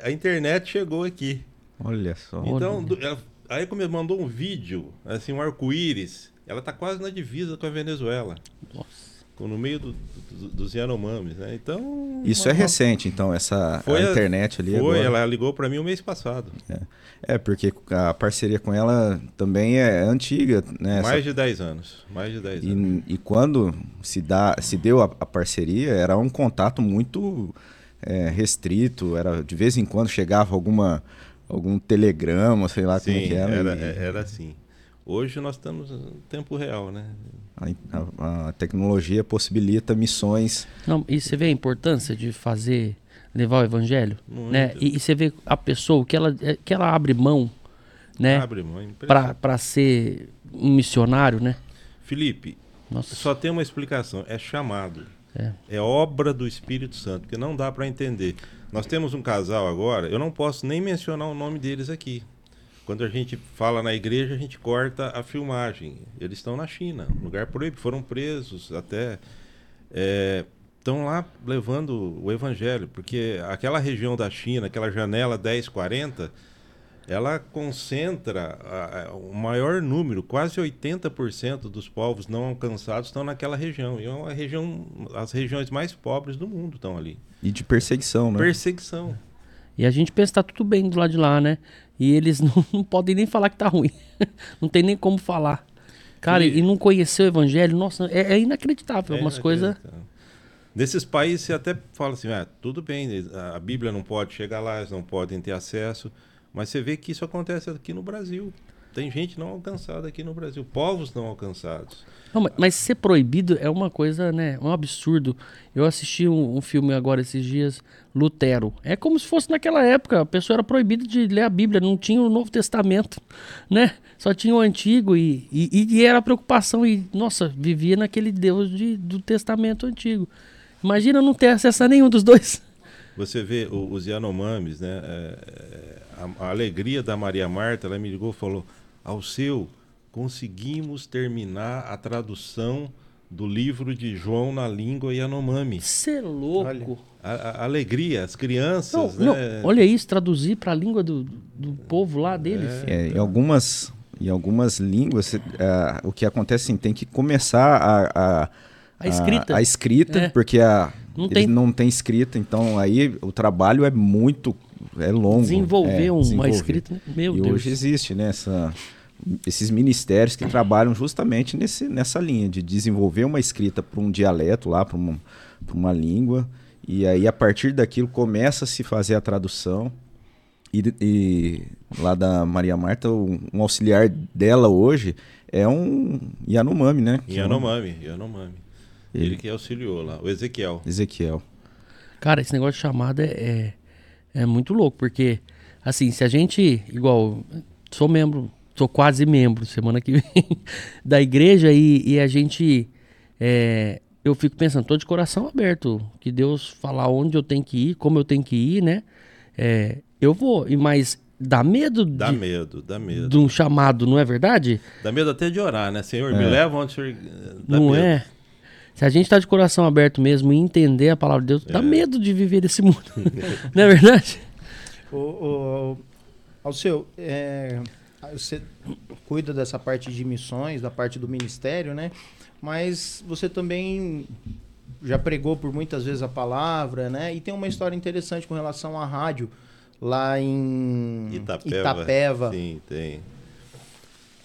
A internet chegou aqui. Olha só. Então, ela, aí como mandou um vídeo, assim, um arco-íris. Ela está quase na divisa com a Venezuela. Nossa. No meio do, do, dos Yanomamis, né? Então. Isso é recente, então, essa foi a internet ali. Foi, agora. ela ligou para mim o mês passado. É. é. porque a parceria com ela também é antiga, né? Mais essa... de 10 anos. Mais de 10 e, anos. E quando se, dá, se deu a, a parceria, era um contato muito é, restrito, era de vez em quando chegava alguma algum telegrama, sei lá Sim, como que era. Era, e... era assim. Hoje nós estamos no tempo real, né? A, a, a, tecnologia possibilita missões. Não, e você vê a importância de fazer, levar o evangelho, Muito. né? E, e, você vê a pessoa que ela, que ela abre mão, né? Abre mão, para ser um missionário, né? Felipe, Nossa. só tem uma explicação, é chamado. É. é obra do Espírito Santo, que não dá para entender. Nós temos um casal agora, eu não posso nem mencionar o nome deles aqui. Quando a gente fala na igreja, a gente corta a filmagem. Eles estão na China, lugar proibido, foram presos até. Estão é, lá levando o evangelho, porque aquela região da China, aquela janela 1040, ela concentra a, a, o maior número, quase 80% dos povos não alcançados estão naquela região. E é uma região, as regiões mais pobres do mundo estão ali. E de perseguição, né? Perseguição. E a gente pensa que tá tudo bem do lado de lá, né? E eles não, não podem nem falar que tá ruim. não tem nem como falar. Cara, e, e não conhecer o evangelho, nossa, é, é inacreditável. É umas coisas. Nesses países você até fala assim, ah, tudo bem, a Bíblia não pode chegar lá, eles não podem ter acesso. Mas você vê que isso acontece aqui no Brasil. Tem gente não alcançada aqui no Brasil, povos não alcançados. Não, mas ser proibido é uma coisa, né? Um absurdo. Eu assisti um, um, filme agora esses dias, Lutero. É como se fosse naquela época, a pessoa era proibida de ler a Bíblia, não tinha o Novo Testamento, né? Só tinha o Antigo e, e, e era a preocupação. E, nossa, vivia naquele Deus de, do Testamento Antigo. Imagina não ter acesso a nenhum dos dois. Você vê os Yanomamis, né? É, é, a, a alegria da Maria Marta, ela me ligou e falou: Ao seu conseguimos terminar a tradução do livro de João na língua Yanomami. Você é louco. A, a, alegria, as crianças. Não, né? não, olha isso, traduzir para a língua do, do povo lá deles. É, em algumas em algumas línguas, uh, o que acontece assim, tem que começar a, a, a escrita, a, a escrita é. porque a, não tem... não tem escrita, então aí o trabalho é muito é longo. Desenvolver é, uma desenvolver. escrita, meu e Deus. hoje existe né, essa, esses ministérios que trabalham justamente nesse, nessa linha de desenvolver uma escrita para um dialeto lá, para uma, uma língua, e aí a partir daquilo começa a se fazer a tradução. E, e lá da Maria Marta, um, um, auxiliar dela hoje é um Yanomami, né? Yanomami, Yanomami. Ele, Ele que auxiliou lá, o Ezequiel. Ezequiel. Cara, esse negócio de chamada é, é muito louco, porque, assim, se a gente, igual, sou membro sou quase membro semana que vem da igreja e, e a gente é, eu fico pensando, tô de coração aberto, que Deus falar onde eu tenho que ir, como eu tenho que ir, né? É, eu vou, e mas dá medo dá de, medo, dá medo. De um chamado, não é verdade? Dá medo até de orar, né? Senhor, é. me leva onde o senhor dá Não medo. é? Se a gente tá de coração aberto mesmo e entender a palavra de Deus, é. dá medo de viver esse mundo. não é verdade? O, o, ao seu, é, você cuida dessa parte de missões, da parte do ministério, né? Mas você também já pregou por muitas vezes a palavra, né? E tem uma história interessante com relação à rádio lá em Itapeva. Itapeva. Sim, tem.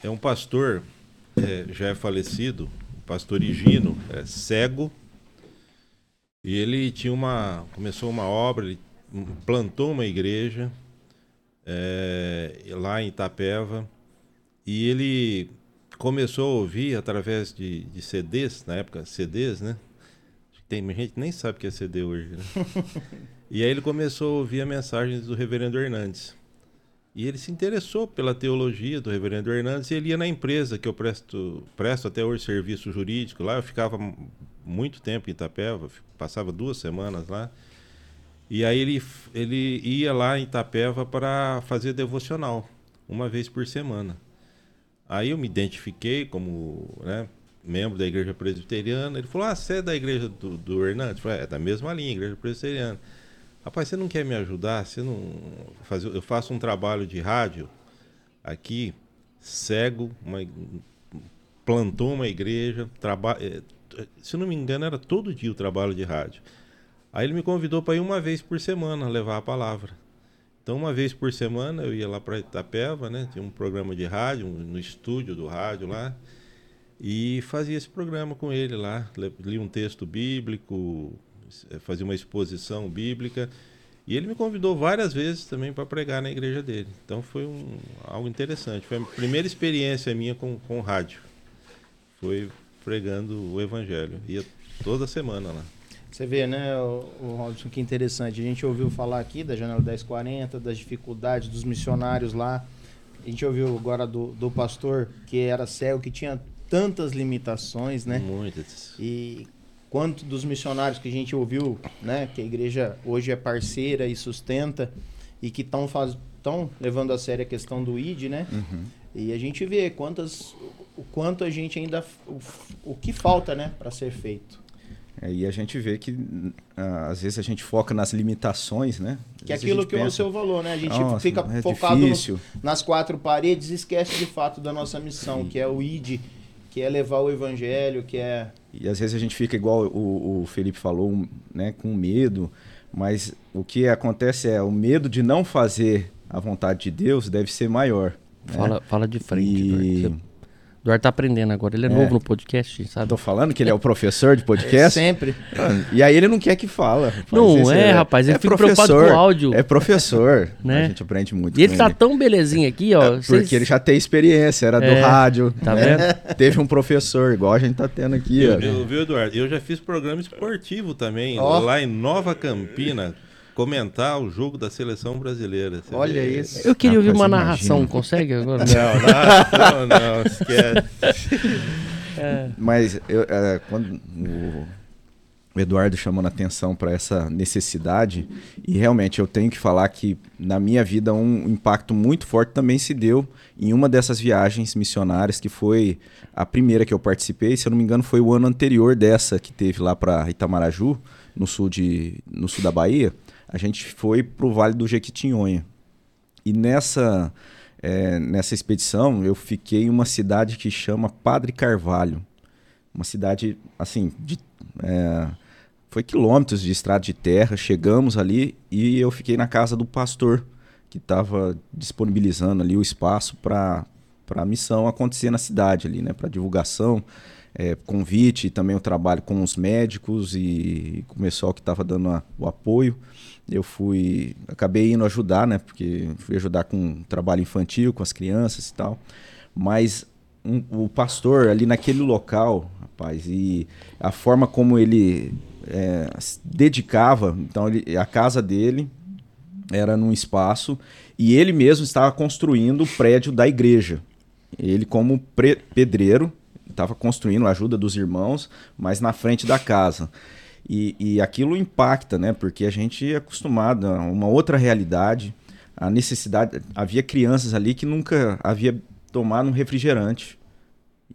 É um pastor, é, já é falecido, o pastor Higino, é cego. E ele tinha uma. começou uma obra, ele plantou uma igreja é, lá em Itapeva, e ele começou a ouvir através de, de CDs, na época CDs, né? tem gente que nem sabe o que é CD hoje, né? e aí ele começou a ouvir a mensagem do reverendo Hernandes. E ele se interessou pela teologia do reverendo Hernandes e ele ia na empresa que eu presto, presto até hoje serviço jurídico lá. Eu ficava muito tempo em Itapeva, passava duas semanas lá. E aí ele, ele ia lá em Itapeva para fazer devocional, uma vez por semana. Aí eu me identifiquei como né, membro da igreja presbiteriana. Ele falou: Ah, você é da igreja do, do Hernandes? Eu falei, é da mesma linha, igreja presbiteriana. Rapaz, você não quer me ajudar? Você não faz... Eu faço um trabalho de rádio aqui, cego, uma... plantou uma igreja, traba... Eh, se não me engano, era todo dia o trabalho de rádio. Aí ele me convidou para ir uma vez por semana levar a palavra. Então, uma vez por semana eu ia lá para Itapeva, né? Tinha um programa de rádio, no estúdio do rádio lá. E fazia esse programa com ele lá, li um texto bíblico, fazia uma exposição bíblica. E ele me convidou várias vezes também para pregar na igreja dele. Então foi um, algo interessante. Foi a primeira experiência minha com, com rádio. Foi pregando o evangelho. Ia toda semana lá. Você vê, né, o, o Robson, que interessante. A gente ouviu falar aqui da Janela 1040, das dificuldades dos missionários lá. A gente ouviu agora do, do pastor que era cego, que tinha tantas limitações, né? Muitas. E quanto dos missionários que a gente ouviu, né? Que a igreja hoje é parceira e sustenta e que estão levando a sério a questão do ID, né? Uhum. E a gente vê quantas, o quanto a gente ainda, o, o que falta, né, para ser feito. É, e a gente vê que ah, às vezes a gente foca nas limitações, né? Que é aquilo que pensa, é o seu valor, né? A gente nossa, fica é focado no, nas quatro paredes e esquece de fato da nossa missão, Sim. que é o ID, que é levar o evangelho, que é. E às vezes a gente fica igual o, o Felipe falou, né, com medo, mas o que acontece é o medo de não fazer a vontade de Deus deve ser maior. Né? Fala, fala de frente. E... Eduardo tá aprendendo agora, ele é, é, novo no podcast, sabe? Tô falando que ele é o professor de podcast. É, sempre. E aí ele não quer que fala. Não é, é, rapaz, ele é fica preocupado com o áudio. É professor, né? A gente aprende muito E ele tá ele. tão belezinho aqui, ó. É, porque vocês... ele já tem experiência, era do é, rádio. Tá né? vendo? Teve um professor, igual a gente tá tendo aqui, eu, ó. Eu, viu, Eduardo? Eu já fiz programa esportivo também, oh. lá em Nova Campina comentar o jogo da seleção brasileira. Olha vê? isso. Eu queria ouvir uma narração, imagina. consegue agora? Não, narração não, esquece. É. Mas eu, é, quando o Eduardo chamando a atenção para essa necessidade, e realmente eu tenho que falar que na minha vida um impacto muito forte também se deu em uma dessas viagens missionárias, que foi a primeira que eu participei, se eu não me engano foi o ano anterior dessa que teve lá para Itamaraju, no sul, de, no sul da Bahia a gente foi para o Vale do Jequitinhonha. E nessa, é, nessa expedição eu fiquei em uma cidade que chama Padre Carvalho. Uma cidade, assim, de, é, foi quilômetros de estrada de terra. Chegamos ali e eu fiquei na casa do pastor, que estava disponibilizando ali o espaço para a missão acontecer na cidade ali, né? Para divulgação, é, convite e também o trabalho com os médicos e, com o pessoal que estava dando a, o apoio eu fui acabei indo ajudar né porque fui ajudar com trabalho infantil com as crianças e tal. Mas um, o pastor ali naquele local rapaz e a forma como ele é, dedicava então ele, a casa dele era num espaço e ele mesmo estava construindo o prédio da igreja. Ele como pedreiro estava construindo a ajuda dos irmãos mas na frente da casa e, e aquilo impacta, né? Porque a gente é acostumado a uma outra realidade, a necessidade. Havia crianças ali que nunca havia tomado um refrigerante.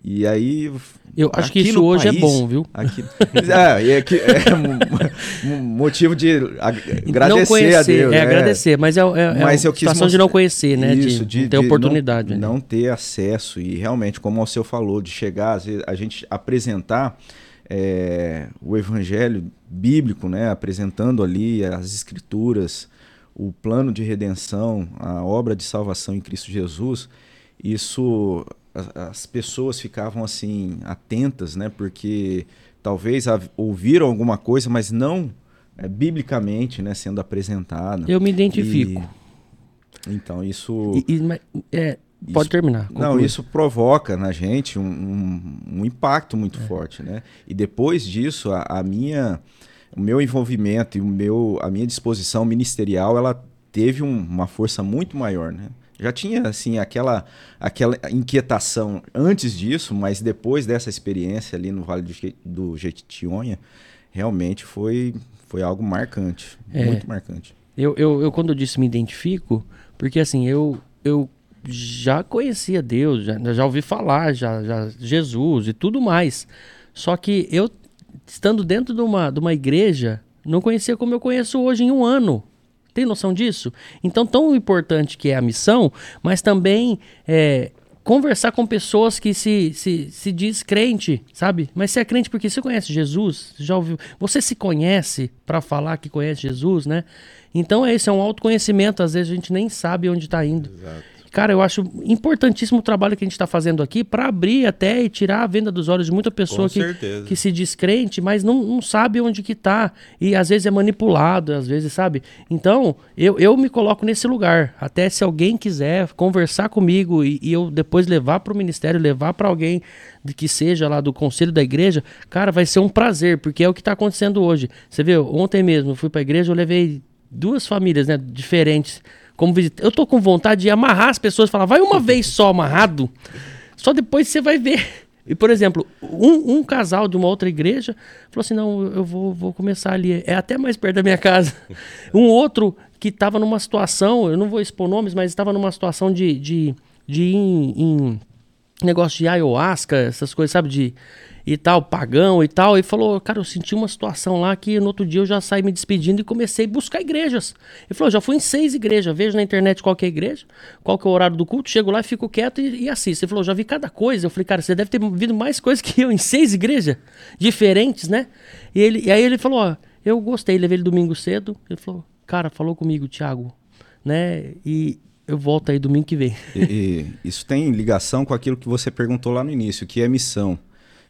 E aí. Eu acho que isso hoje é país, é bom, viu? Aqui, é, é, é um, motivo de agradecer conhecer, a Deus. É, é, agradecer, mas é, é, mas é uma situação de não conhecer, né? Isso, de, de ter de oportunidade. Não, né? não, ter acesso. E realmente, como o seu falou, de chegar, às vezes, a gente apresentar é, o evangelho bíblico, né, apresentando ali as escrituras, o plano de redenção, a obra de salvação em Cristo Jesus, isso as pessoas ficavam assim atentas, né, porque talvez ouviram alguma coisa, mas não é, biblicamente, né, sendo apresentada. Eu me identifico. E, então isso e, e, é, Pode terminar. Não, conclui. isso provoca na gente um, um, um impacto muito É. forte, né? E depois disso, a, a minha, o meu envolvimento e o meu, a minha disposição ministerial, ela teve um- uma força muito maior, né? Já tinha, assim, aquela, aquela inquietação antes disso, mas depois dessa experiência ali no Vale do, Je- do Jequitinhonha, realmente foi, foi algo marcante, É. muito marcante. Eu, eu, eu, quando eu disse me identifico, porque assim, eu, eu já conhecia Deus, já, já ouvi falar, já, já Jesus e tudo mais. Só que eu, estando dentro de uma, de uma igreja, não conhecia como eu conheço hoje em um ano. Tem noção disso? Então, tão importante que é a missão, mas também é, conversar com pessoas que se, se, se diz crente, sabe? Mas você é crente porque você conhece Jesus, já ouviu? Você se conhece para falar que conhece Jesus, né? Então é isso, é um autoconhecimento, às vezes a gente nem sabe onde está indo. Exato. Cara, eu acho importantíssimo o trabalho que a gente está fazendo aqui para abrir até e tirar a venda dos olhos de muita pessoa que, que se diz crente, mas não, não sabe onde que tá. E às vezes é manipulado, às vezes, sabe? Então, eu, eu me coloco nesse lugar. Até se alguém quiser conversar comigo e, e eu depois levar para o ministério, levar para alguém de que seja lá do conselho da igreja, cara, vai ser um prazer, porque é o que está acontecendo hoje. Você viu, ontem mesmo eu fui para a igreja, eu levei duas famílias, né, diferentes como visita. Eu tô com vontade de amarrar as pessoas, falar, vai uma vez só amarrado, só depois você vai ver. E, por exemplo, um, um casal de uma outra igreja falou assim: não, eu vou, vou começar ali. É até mais perto da minha casa. Um outro que estava numa situação, eu não vou expor nomes, mas estava numa situação de, de, de ir em, em negócio de ayahuasca, essas coisas, sabe? De e tal, pagão e tal. E falou, cara, eu senti uma situação lá que no outro dia eu já saí me despedindo e comecei a buscar igrejas. Ele falou, já fui em seis igrejas, vejo na internet qual que é a igreja, qual que é o horário do culto, chego lá, fico quieto e, e assisto. Ele falou, já vi cada coisa. Eu falei, cara, você deve ter visto mais coisas que eu em seis igrejas diferentes, né? E, ele, e aí ele falou, ó, eu gostei, levei ele domingo cedo. Ele falou, cara, falou comigo, Thiago, né? E eu volto aí domingo que vem. E, e isso tem ligação com aquilo que você perguntou lá no início, que é missão.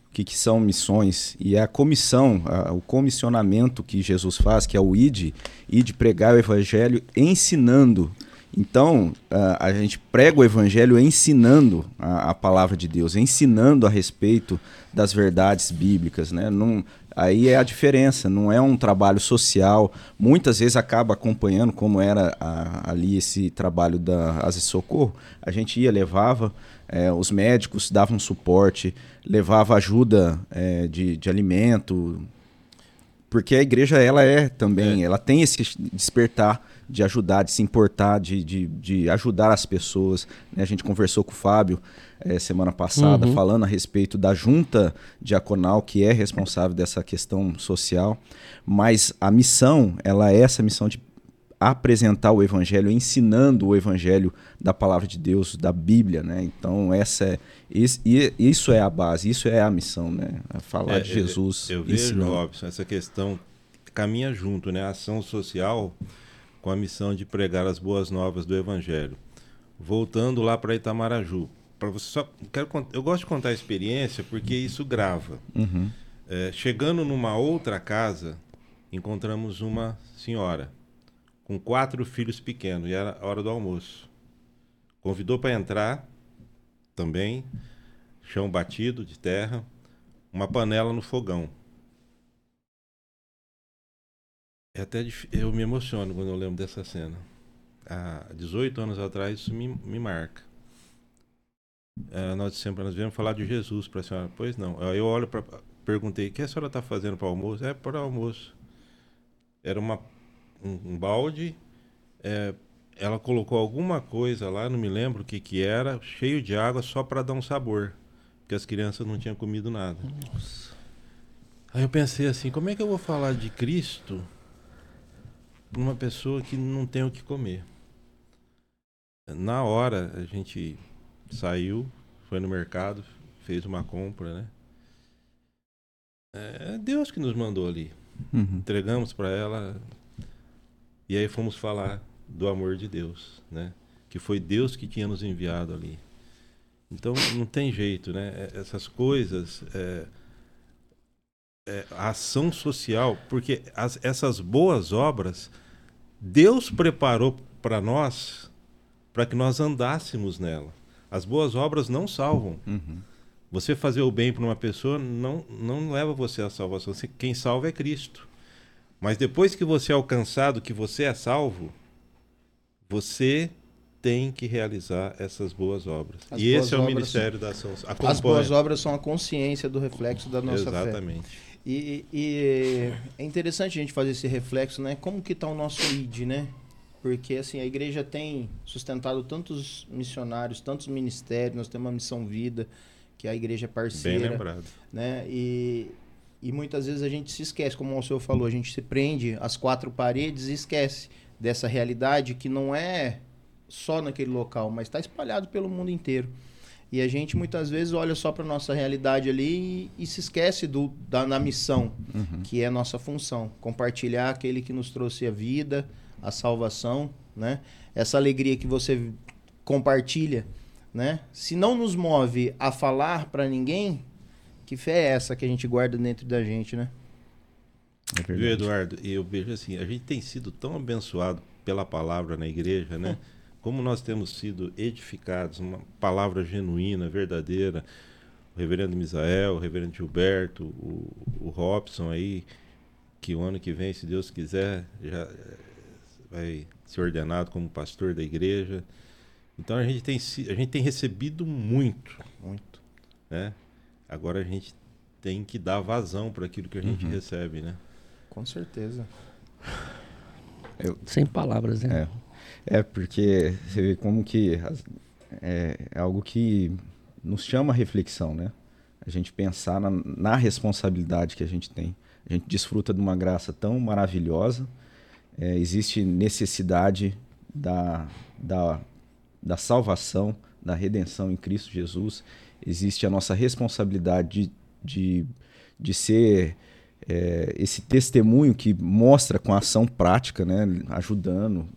O que, que são missões? E é a comissão, a- o comissionamento que Jesus faz, que é o ID, ID pregar o evangelho ensinando. Então, a, a gente prega o evangelho ensinando a, a palavra de Deus, ensinando a respeito das verdades bíblicas. Né? Não, aí é a diferença, não é um trabalho social. Muitas vezes acaba acompanhando, como era a- ali esse trabalho da Asa Socorro, a gente ia, levava, eh, os médicos davam suporte, levava ajuda eh, de, de alimento, porque a igreja ela é também, ela tem esse despertar de ajudar, de se importar, de, de, de ajudar as pessoas. né? A gente conversou com o Fábio eh, semana passada, Uhum. falando a respeito da junta diaconal, que é responsável dessa questão social. Mas a missão, ela é essa missão de apresentar o evangelho, ensinando o evangelho da palavra de Deus, da Bíblia, né? Então essa é is- isso é a base, isso é a missão, né? Falar É, de Jesus. Eu, eu vejo. Robson, essa questão caminha junto, né? A ação social com a missão de pregar as boas novas do Evangelho. Voltando lá para Itamaraju, para você só quero eu gosto de contar a experiência porque isso grava. Uhum. É, chegando numa outra casa, encontramos uma senhora com quatro filhos pequenos e era a hora do almoço. Convidou para entrar também, chão batido de terra, uma panela no fogão. É até eu me emociono quando eu lembro dessa cena. Há 18 anos atrás isso me, me marca. É, nós sempre nós viemos falar de Jesus para a senhora. Pois não. Aí eu olho para perguntei: "O que a senhora está fazendo para almoço?" É para almoço. Era uma um, um balde. é, ela colocou alguma coisa lá, não me lembro o que que era, cheio de água só para dar um sabor, porque as crianças não tinham comido nada. Aí eu pensei assim, como é que eu vou falar de Cristo para uma pessoa que não tem o que comer? Na hora a gente saiu, foi no mercado, fez uma compra, né? É Deus que nos mandou ali. Uhum. Entregamos para ela e aí fomos falar do amor de Deus, né? Que foi Deus que tinha nos enviado ali. Então não tem jeito, né? É- Essas coisas, é, é, a ação social, porque as- essas boas obras Deus preparou para nós para que nós andássemos nela. As boas obras não salvam. Uhum. Você fazer o bem para uma pessoa não, não leva você à salvação. Quem salva é Cristo. Mas depois que você é alcançado, que você é salvo, você tem que realizar essas boas obras. As e boas esse é o Ministério da Ação. As Acompanha. boas obras são a consciência do reflexo da nossa fé. Exatamente. E, e é interessante a gente fazer esse reflexo, né? Como que tá o nosso ID, né? Porque assim, a igreja tem sustentado tantos missionários, tantos ministérios, nós temos uma missão vida, que a igreja é Bem parceira, lembrado. né? E, e muitas vezes a gente se esquece, como o senhor falou, a gente se prende às quatro paredes e esquece dessa realidade que não é só naquele local, mas está espalhado pelo mundo inteiro. E a gente muitas vezes olha só para nossa realidade ali e, e se esquece do, da, da missão, que é a nossa função. Compartilhar aquele que nos trouxe a vida, a salvação, né? Essa alegria que você compartilha, né? Se não nos move a falar para ninguém, que fé é essa que a gente guarda dentro da gente, né? É verdade. Eduardo? E eu vejo assim, a gente tem sido tão abençoado pela palavra na igreja, né? Como nós temos sido edificados, uma palavra genuína, verdadeira. O reverendo Misael, o reverendo Gilberto, o, o Robson aí, que o ano que vem, se Deus quiser, já vai ser ordenado como pastor da igreja. Então a gente tem, a gente tem recebido muito, Muito. né? Agora a gente tem que dar vazão para aquilo que a gente recebe, né? Com certeza. Sem palavras, né? É. É, porque você vê como que é, é algo que nos chama a reflexão, né? A gente pensar na, na responsabilidade que a gente tem. A gente desfruta de uma graça tão maravilhosa, é, existe necessidade da, da, da salvação, da redenção em Cristo Jesus, existe a nossa responsabilidade de, de, de ser é, esse testemunho que mostra com a ação prática, né, ajudando,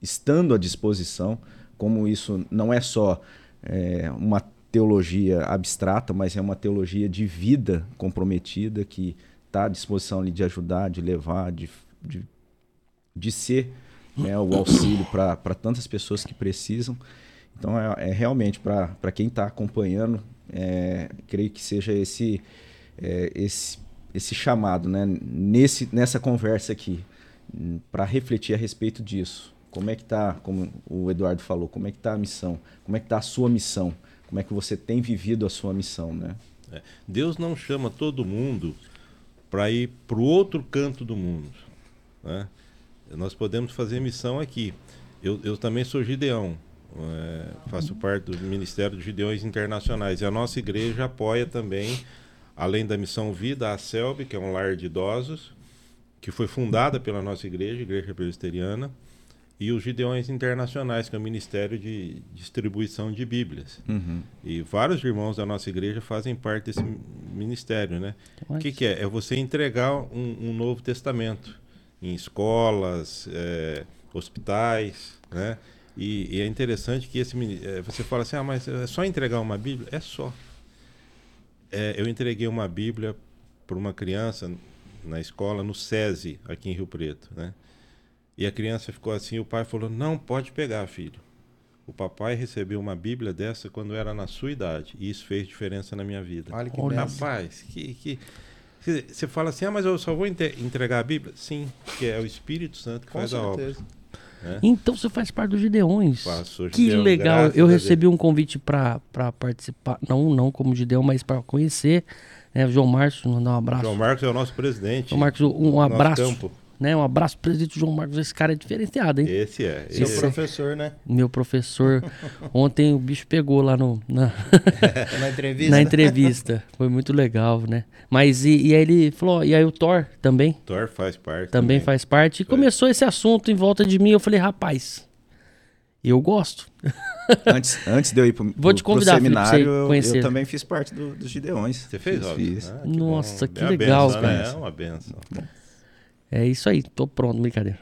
estando à disposição, como isso não é só é, uma teologia abstrata, mas é uma teologia de vida comprometida que está à disposição ali de ajudar, de levar, de, de, de ser né, o auxílio para tantas pessoas que precisam. Então, é, é realmente para quem está acompanhando, é, creio que seja esse, é, esse, esse chamado né, nesse, nessa conversa aqui, para refletir a respeito disso. Como é que está, como o Eduardo falou, como é que está a missão? Como é que está a sua missão? Como é que você tem vivido a sua missão, né? É, Deus não chama todo mundo para ir para o outro canto do mundo. né? Nós podemos fazer missão aqui. Eu, eu também sou Gideão, é, faço parte do Ministério de Gideões Internacionais. E a nossa igreja apoia também, além da Missão Vida, a CELB, que é um lar de idosos, que foi fundada pela nossa igreja, Igreja Presbiteriana, e os Gideões Internacionais, que é o Ministério de Distribuição de Bíblias. E vários irmãos da nossa igreja fazem parte desse ministério, né? O que, que é? É você entregar um, um Novo Testamento em escolas, é, hospitais, né? E, e é interessante que esse é, você fala assim, ah, mas é só entregar uma Bíblia? É só. É, eu entreguei uma Bíblia para uma criança na escola, no SESI, aqui em Rio Preto, né? E a criança ficou assim, o pai falou, não, pode pegar, filho. O papai recebeu uma Bíblia dessa quando era na sua idade. E isso fez diferença na minha vida. Olha que Olha. Rapaz, que. que você- fala assim, ah, mas eu só vou entregar a Bíblia? Sim, porque é o Espírito Santo que Com faz a obra. certeza. né? Então você faz parte dos Gideões. Faço Que Gideão, legal. Eu recebi um convite para participar, não não como Gideão, mas para conhecer. Né, João Márcio, mandar um abraço. João Marcos é o nosso presidente. João Marcos, um abraço. campo. Né, um abraço, presidente João Marcos. Esse cara é diferenciado, hein? Esse é. Seu esse é. professor, né? Meu professor. Ontem o bicho pegou lá no, na, Na entrevista. na entrevista. Foi muito legal, né? Mas e, e aí ele falou, e aí o Thor também, Thor faz parte. também faz parte. E começou esse assunto em volta de mim. Eu falei, rapaz, eu gosto. Antes, antes de eu ir pro, Vou te pro convidar, Felipe, pra seminário, você eu, conhecer. eu também fiz parte do- dos Gideões. Você fez, fiz. Ah, que Nossa, bom. que É uma legal, benção, cara. né? É uma benção. É isso aí, tô pronto, brincadeira.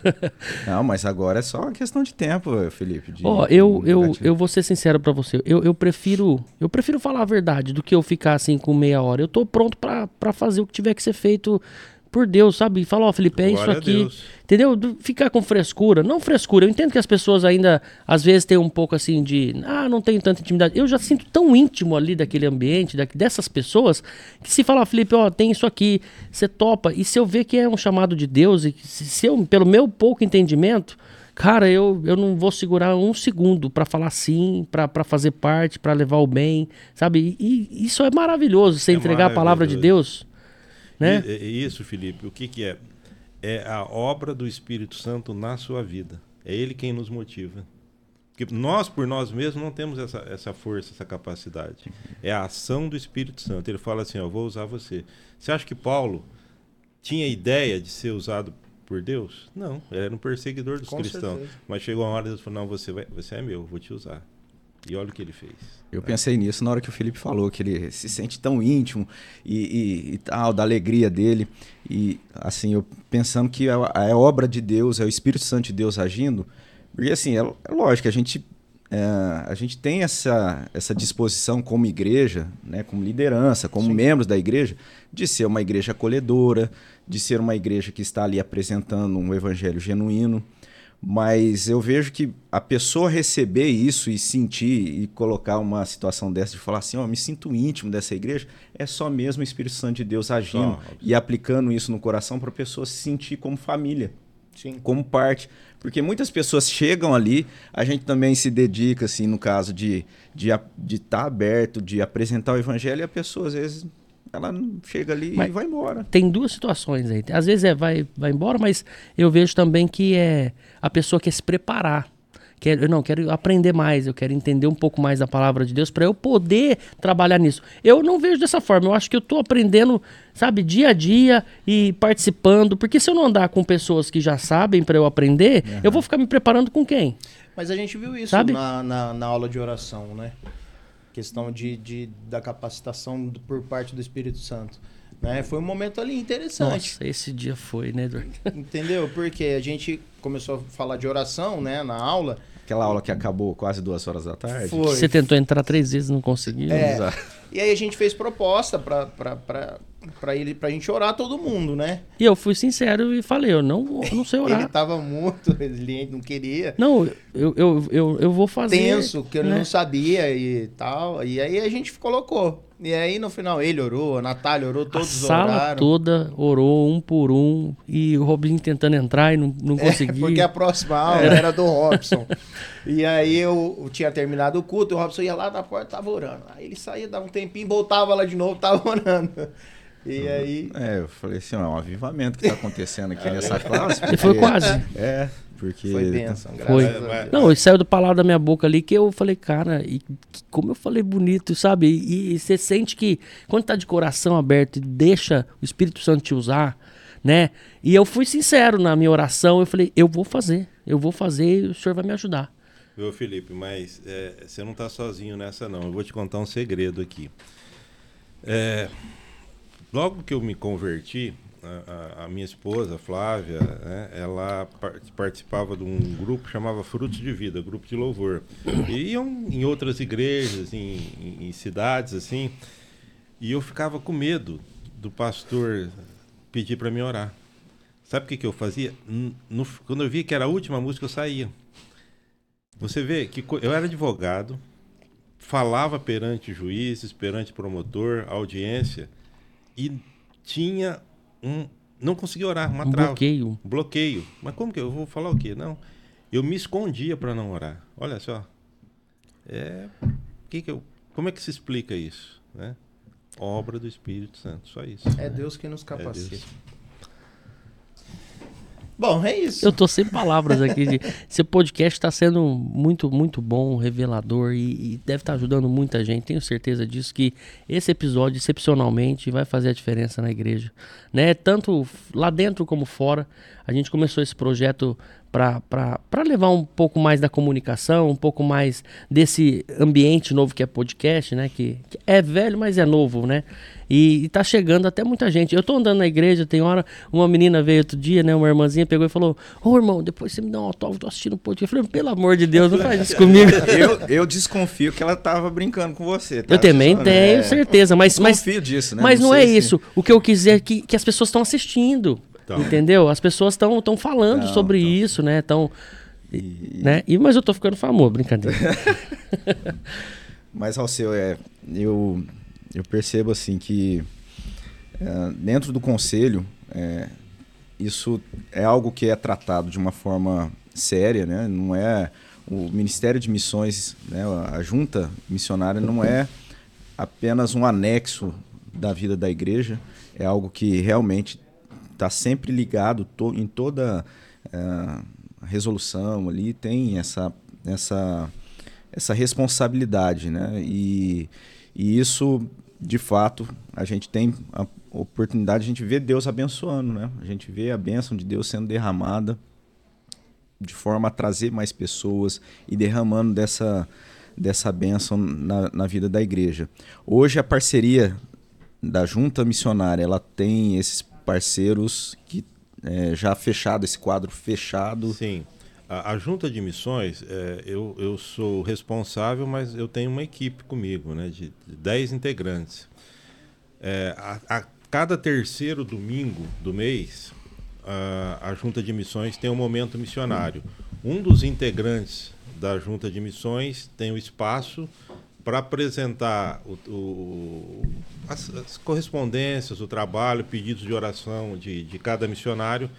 Não, mas agora é só uma questão de tempo, Felipe. Ó, eu, de eu, negativo. eu vou ser sincero pra você. Eu, eu prefiro eu prefiro falar a verdade do que eu ficar assim com meia hora. Eu tô pronto pra fazer o que tiver que ser feito por Deus, sabe? E fala, ó, Felipe, é isso Glória a aqui. Entendeu? Ficar com frescura. Não frescura. Eu entendo que as pessoas ainda, às vezes, têm um pouco assim de. Ah, não tenho tanta intimidade. Eu já sinto tão íntimo ali daquele ambiente, da- dessas pessoas, que se falar, Felipe, ó, tem isso aqui, você topa. E se eu ver que é um chamado de Deus, e se, se eu, pelo meu pouco entendimento. Cara, eu, eu não vou segurar um segundo pra falar sim, pra pra fazer parte, pra levar o bem, sabe? E, e isso é maravilhoso, você É entregar a palavra de maravilhoso. Deus, né? E- e- Isso, Felipe, o que, que é? É a obra do Espírito Santo na sua vida. É Ele quem nos motiva. Porque nós, por nós mesmos, não temos essa, essa força, essa capacidade. É a ação do Espírito Santo. Ele fala assim: ó, vou usar você. Você acha que Paulo tinha ideia de ser usado por Deus? Não, ele era um perseguidor dos Com cristãos. certeza. Mas chegou uma hora e Deus falou: não, você, vai, você é meu, vou te usar. E olha o que ele fez. Eu pensei nisso na hora que o Felipe falou, que ele se sente tão íntimo e, e- e tal, da alegria dele. E assim, eu pensando que é, é obra de Deus, é o Espírito Santo de Deus agindo. Porque assim, é, é lógico, a gente, é, a gente tem essa, essa disposição como igreja, né, como liderança, como membros da igreja, de ser uma igreja acolhedora, de ser uma igreja que está ali apresentando um evangelho genuíno. Mas eu vejo que a pessoa receber isso e sentir e colocar uma situação dessa de falar assim, ó, me sinto íntimo dessa igreja, é só mesmo o Espírito Santo de Deus agindo Só. e aplicando isso no coração para a pessoa se sentir como família, Sim. como parte. Porque muitas pessoas chegam ali, a gente também se dedica, assim, no caso de estar de, de estar aberto, de apresentar o evangelho, e a pessoa, às vezes, ela chega ali Mas- e vai embora. tem duas situações aí. Às vezes é vai, vai embora, mas eu vejo também que é a pessoa quer se preparar. Quer, eu não quero aprender mais, eu quero entender um pouco mais da palavra de Deus para eu poder trabalhar nisso. Eu não vejo dessa forma. Eu acho que eu tô aprendendo, sabe, dia a dia e participando, porque se eu não andar com pessoas que já sabem para eu aprender, eu vou ficar me preparando com quem? Mas a gente viu isso Sabe? na, na, na aula de oração, né? Questão de, de, da capacitação do- por parte do Espírito Santo. Né? Foi um momento ali interessante. Nossa, esse dia foi, né, Eduardo? Entendeu? Porque a gente começou a falar de oração, né, na aula. Aquela aula que acabou quase duas horas da tarde. Foi. Você tentou entrar três vezes e não conseguiu. É. E aí a gente fez proposta pra, pra, ele, pra gente orar todo mundo, né? E eu fui sincero e falei, eu não, eu não sei orar. Ele tava muito resiliente, não queria. Não, eu, eu, eu, eu vou fazer. Tenso, que ele né? não sabia e tal. E aí a gente colocou. E aí no final ele orou, a Natália orou, A todos sala oraram. toda orou um por um e o Robinho tentando entrar e não, não É, conseguia. porque a próxima aula era do Robson. e aí eu, eu tinha terminado o culto, o Robson ia lá na porta, tava orando. Aí ele saía, dava um tempinho, voltava lá de novo, tava orando. E aí. É, eu falei assim, ó, é um avivamento que está acontecendo aqui nessa classe. E foi porque- quase. É, porque... Foi bênção, Foi. Não, e saiu do palavra da minha boca ali que eu falei, cara, e que- como eu falei bonito, sabe? E, e você sente que quando tá de coração aberto e deixa o Espírito Santo te usar, né? E eu fui sincero na minha oração, eu falei, eu vou fazer, eu vou fazer e o senhor vai me ajudar. Viu, Felipe, mas é, você não está sozinho nessa, não. Eu vou te contar um segredo aqui. É, logo que eu me converti, a, a- minha esposa, Flávia, né, ela par- participava de um grupo que chamava Frutos de Vida, grupo de louvor. E iam em outras igrejas, em, em- em cidades, assim. E eu ficava com medo do pastor pedir para me orar. Sabe o que, que eu fazia? No- quando eu via que era a última música, eu saía. Você vê que eu era advogado, falava perante juízes, perante promotor, audiência, e tinha um. Não conseguia orar, uma Um trava. bloqueio. Um bloqueio. Mas como que eu vou falar o quê? Não. Eu me escondia para não orar. Olha só. É. Que que eu, como é que se explica isso? Né? Obra do Espírito Santo, só isso. É Deus que nos capacita. Deus. Bom, é isso. Eu tô sem palavras aqui. de- Esse podcast está sendo muito, muito bom, revelador e, e deve estar ajudando muita gente. Tenho certeza disso que esse episódio, excepcionalmente, vai fazer a diferença na igreja, né? Tanto lá dentro como fora. A gente começou esse projeto para levar um pouco mais da comunicação, um pouco mais desse ambiente novo que é podcast, né? Que, que é velho, mas é novo, né? E, e tá chegando até muita gente. Eu tô andando na igreja, tem hora, uma menina veio outro dia, né? Uma irmãzinha pegou e falou: Ô irmão, depois você me dá um autógrafo, tô assistindo um podcast. Eu falei, pelo amor de Deus, não faz isso comigo. eu, eu desconfio que ela tava brincando com você. Tá? Eu também tenho é, certeza, mas. mas confio disso, né? Mas não, não é se... isso. O que eu quiser é que, que as pessoas estão assistindo. Então. Entendeu? As pessoas estão falando não, sobre então. isso, né? Tão, e... né? E, mas eu tô ficando famoso, brincadeira. mas, Alceu, é, eu, eu percebo assim que é, dentro do conselho é, isso é algo que é tratado de uma forma séria, né? Não é o Ministério de Missões, né? a junta missionária não é apenas um anexo da vida da igreja, é algo que realmente está sempre ligado to, em toda uh, resolução ali, tem essa, essa, essa responsabilidade, né? E, e isso, de fato, a gente tem a oportunidade, a gente vê Deus abençoando, né? A gente vê a bênção de Deus sendo derramada de forma a trazer mais pessoas e derramando dessa, dessa bênção na, na vida da igreja. Hoje a parceria da junta missionária ela tem esses parceiros que é, já fechado, esse quadro fechado. Sim. A, a junta de missões, é, eu, eu sou responsável, mas eu tenho uma equipe comigo, né, de 10 integrantes. É, a, a, cada terceiro domingo do mês, a, a junta de missões tem um momento missionário. Um dos integrantes da junta de missões tem o espaço para apresentar o, o, as, as, correspondências, o trabalho, pedidos de oração de, de cada missionário.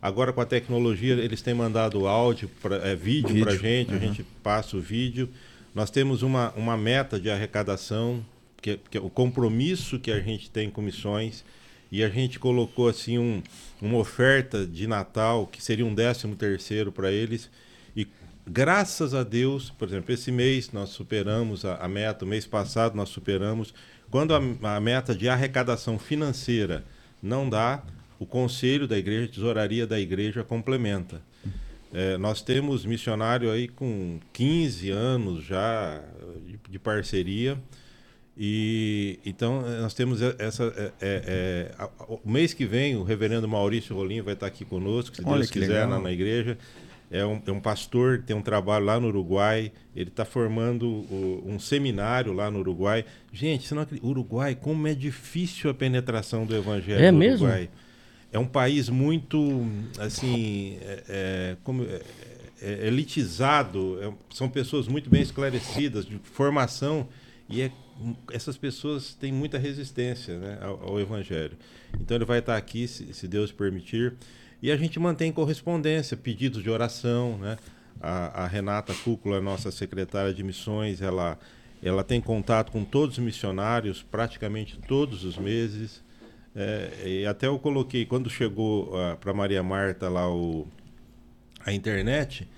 Agora, com a tecnologia, eles têm mandado áudio, pra, é, vídeo para a gente, uhum. a gente passa o vídeo. Nós temos uma, uma meta de arrecadação, que, que é o compromisso que a gente tem com missões, e a gente colocou assim um, uma oferta de Natal, que seria um décimo terceiro para eles, Graças a Deus, por exemplo, esse mês nós superamos a, a meta, o mês passado nós superamos. Quando a, a, meta de arrecadação financeira não dá, o conselho da igreja, a tesouraria da igreja complementa. É, nós temos missionário aí com 15 anos já de, de parceria. E então nós temos essa. É, é, é o mês que vem, o reverendo Maurício Rolim vai estar aqui conosco, se Olha Deus quiser, na, na igreja é um, é um pastor, tem um trabalho lá no Uruguai, ele está formando o, um seminário lá no Uruguai. Gente, você não acredita, Uruguai, como é difícil a penetração do evangelho é no mesmo? Uruguai. É um país muito, assim, é, é, como, é, é elitizado, é, são pessoas muito bem esclarecidas, de formação, e é, essas pessoas têm muita resistência né, ao, ao evangelho. Então ele vai estar aqui, se, se Deus permitir. E a gente mantém correspondência, pedidos de oração, né? A, a Renata Cúcula, nossa secretária de missões, ela, ela tem contato com todos os missionários praticamente todos os meses. É, e até eu coloquei, quando chegou uh, para Maria Marta lá o, a internet,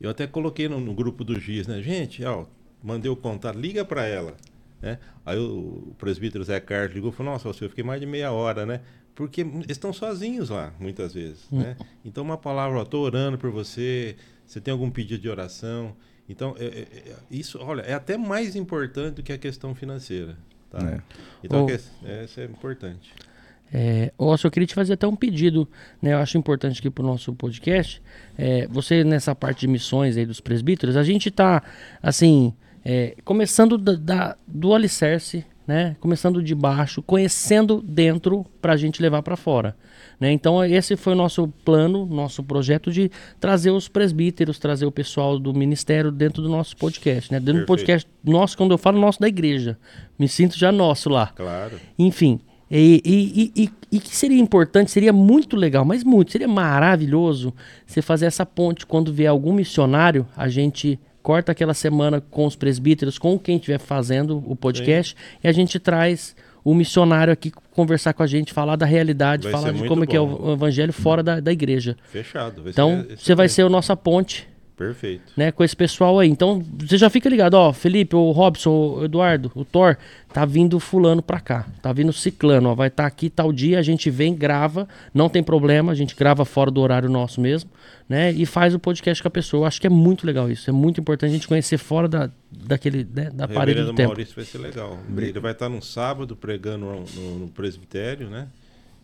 eu até coloquei no, no grupo do GIS, né? Gente, ó, mandei o contato, liga para ela. Né? Aí o, o presbítero Zé Carlos ligou e falou, nossa, eu fiquei mais de meia hora, né? Porque estão sozinhos lá, muitas vezes. Hum. Né? Então, uma palavra, estou orando por você, você tem algum pedido de oração. Então, é, é, é, isso, olha, é até mais importante do que a questão financeira. Tá? É. Então, oh, é, isso é importante. É, eu queria te fazer até um pedido, né? Eu acho importante aqui para o nosso podcast. É, você nessa parte de missões aí dos presbíteros, a gente está assim, é, começando da, da, do alicerce né? Começando de baixo, conhecendo dentro para a gente levar para fora. Né? Então esse foi o nosso plano, nosso projeto de trazer os presbíteros, trazer o pessoal do ministério dentro do nosso podcast, né? Dentro do podcast nosso, quando eu falo nosso da igreja, me sinto já nosso lá. Claro. Enfim, e, e, e, e, que seria importante, seria muito legal, mas muito, seria maravilhoso você fazer essa ponte quando vier algum missionário, a gente corta aquela semana com os presbíteros, com quem estiver fazendo o podcast, Sim. e a gente traz o missionário aqui conversar com a gente, falar da realidade, vai falar de como é que é o evangelho fora da, da igreja. Fechado. então, você vai ser a nossa ponte Perfeito. né, com esse pessoal aí. Então, você já fica ligado, ó, Felipe, o Robson, o Eduardo, o Thor, tá vindo fulano pra cá, tá vindo ciclano, ó, vai estar aqui tal dia, a gente vem, grava, não tem problema, a gente grava fora do horário nosso mesmo, né, e faz o podcast com a pessoa. Eu acho que é muito legal isso, é muito importante a gente conhecer fora da, daquele, né, da parede do tempo. Maurício vai ser legal. Ele vai estar no sábado pregando no, no- presbitério, né?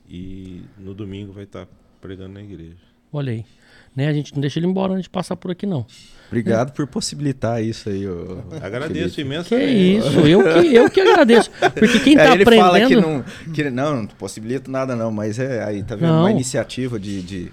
E no domingo vai estar pregando na igreja. Olha aí. Né, a gente não deixa ele embora antes de passar por aqui, não. Obrigado por possibilitar isso aí. ô- Agradeço Felipe. imensamente. Que isso, eu que, eu que agradeço. Porque quem tá É, ele aprendendo. fala que não, que não, não possibilito nada não, mas é aí, tá vendo? Não. Uma iniciativa de, de,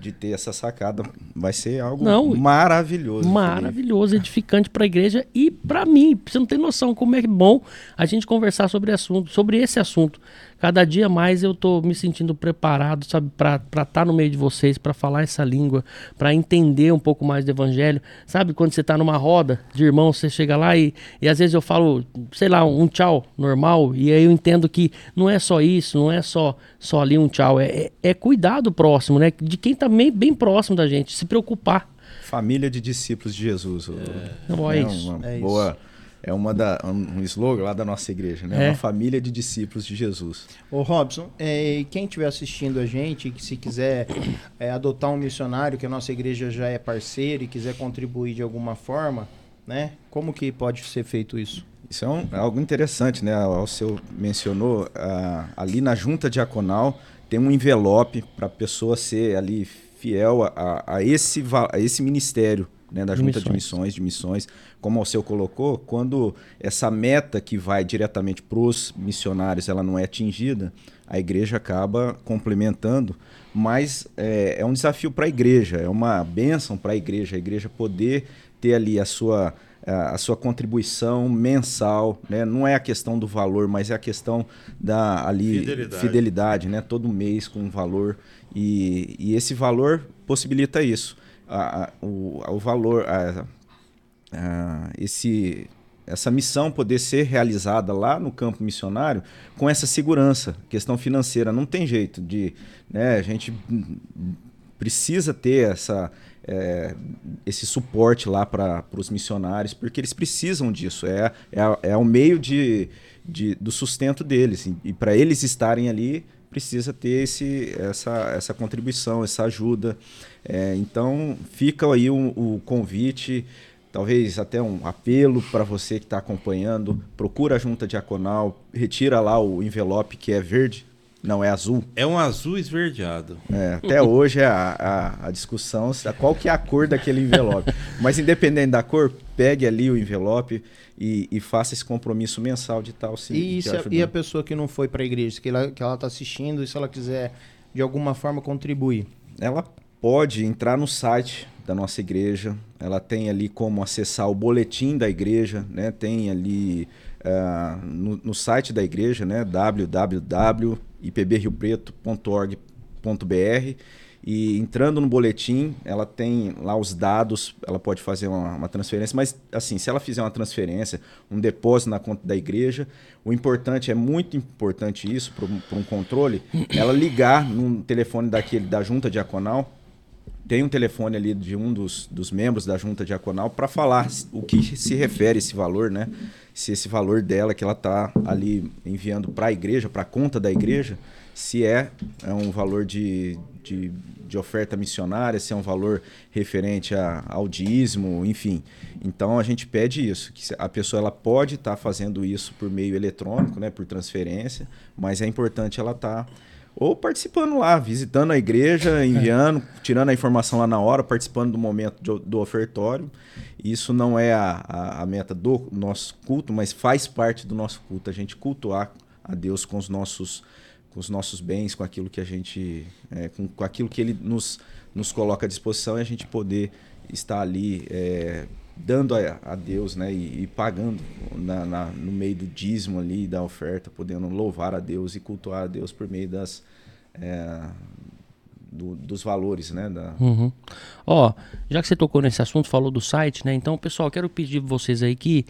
de ter essa sacada vai ser algo Não, maravilhoso. Felipe. maravilhoso, edificante para a igreja e para mim. Você não tem noção como é bom a gente conversar sobre assunto, sobre esse assunto. Cada dia mais eu tô me sentindo preparado, sabe, para estar no meio de vocês, para falar essa língua, para entender um pouco mais do evangelho. Sabe quando você tá numa roda de irmãos, você chega lá e, e às vezes eu falo, sei lá, um tchau normal, e aí eu entendo que não é só isso, não é só só ali um tchau, é, é, é cuidar do próximo, né? De quem tá bem, bem próximo da gente, se preocupar. Família de discípulos de Jesus. Não é isso. Uma é boa, é uma da, um slogan lá da nossa igreja, né? É. Uma família de discípulos de Jesus. Ô Robson, é, quem estiver assistindo a gente, que se quiser é, adotar um missionário, que a nossa igreja já é parceira e quiser contribuir de alguma forma, né? Como que pode ser feito isso? Isso é, um- é algo interessante, né? O seu mencionou ali na junta diaconal tem um envelope para a pessoa ser ali fiel a, a- esse, a esse ministério né, da De junta de missões. de missões, como o seu colocou, quando essa meta que vai diretamente para os missionários ela não é atingida, a igreja acaba complementando, mas é, é um desafio para a igreja, é uma bênção para a igreja, a igreja poder ter ali a sua a a sua contribuição mensal, né? Não é a questão do valor, mas é a questão da ali Fidelidade. fidelidade, né? Todo mês com um valor e, e esse valor possibilita isso. A- o, o valor, a- esse essa missão poder ser realizada lá no campo missionário com essa segurança, questão financeira, não tem jeito de, né? A gente precisa ter essa é, esse suporte lá para os missionários, porque eles precisam disso. É, é, é o meio de, de- do sustento deles. E, e para eles estarem ali, precisa ter esse, essa, essa contribuição, essa ajuda. É, então, fica aí o, o convite, talvez até um apelo para você que está acompanhando. Procura a junta diaconal, retira lá o envelope que é verde, não é azul. É um azul esverdeado. É, até hoje é a, a, a discussão se- qual que é a cor daquele envelope. Mas independente da cor, pegue ali o envelope e, e faça esse compromisso mensal de tal sim. e, se a, e a pessoa que não foi para a igreja, que ela, que ela tá assistindo, e se ela quiser de alguma forma contribuir? Ela pode entrar no site da nossa igreja. Ela tem ali como acessar o boletim da igreja, né? Tem ali ah, no, no site da igreja, né? www.ipbriopreto.org.br e entrando no boletim, ela tem lá os dados, ela pode fazer uma, uma transferência, mas assim, se ela fizer uma transferência, um depósito na conta da igreja, o importante, é muito importante isso para um, controle, ela ligar num telefone daquele da junta diaconal, tem um telefone ali de um dos, dos membros da junta diaconal para falar o que se refere esse valor, né? Se esse valor dela que ela está ali enviando para a igreja, para a conta da igreja, se é, é um valor de, de, de oferta missionária, se é um valor referente a, ao dízimo, enfim. Então a gente pede isso, que a pessoa ela pode estar fazendo isso por meio eletrônico, né, por transferência, mas é importante ela estar ou participando lá, visitando a igreja, enviando, tirando a informação lá na hora, participando do momento de- do ofertório. Isso não é a, a, a meta do nosso culto, mas faz parte do nosso culto, a gente cultuar a Deus com os nossos, com os nossos bens, com aquilo que a gente, é, com, com aquilo que Ele nos, nos coloca à disposição e a gente poder estar ali é, dando a, a Deus, né, e, e pagando na, na- no meio do dízimo ali, da oferta, podendo louvar a Deus e cultuar a Deus por meio das é, do- dos valores, né, da, Uhum. Ó, já que você tocou nesse assunto, falou do site, né? Então, pessoal, quero pedir vocês aí que,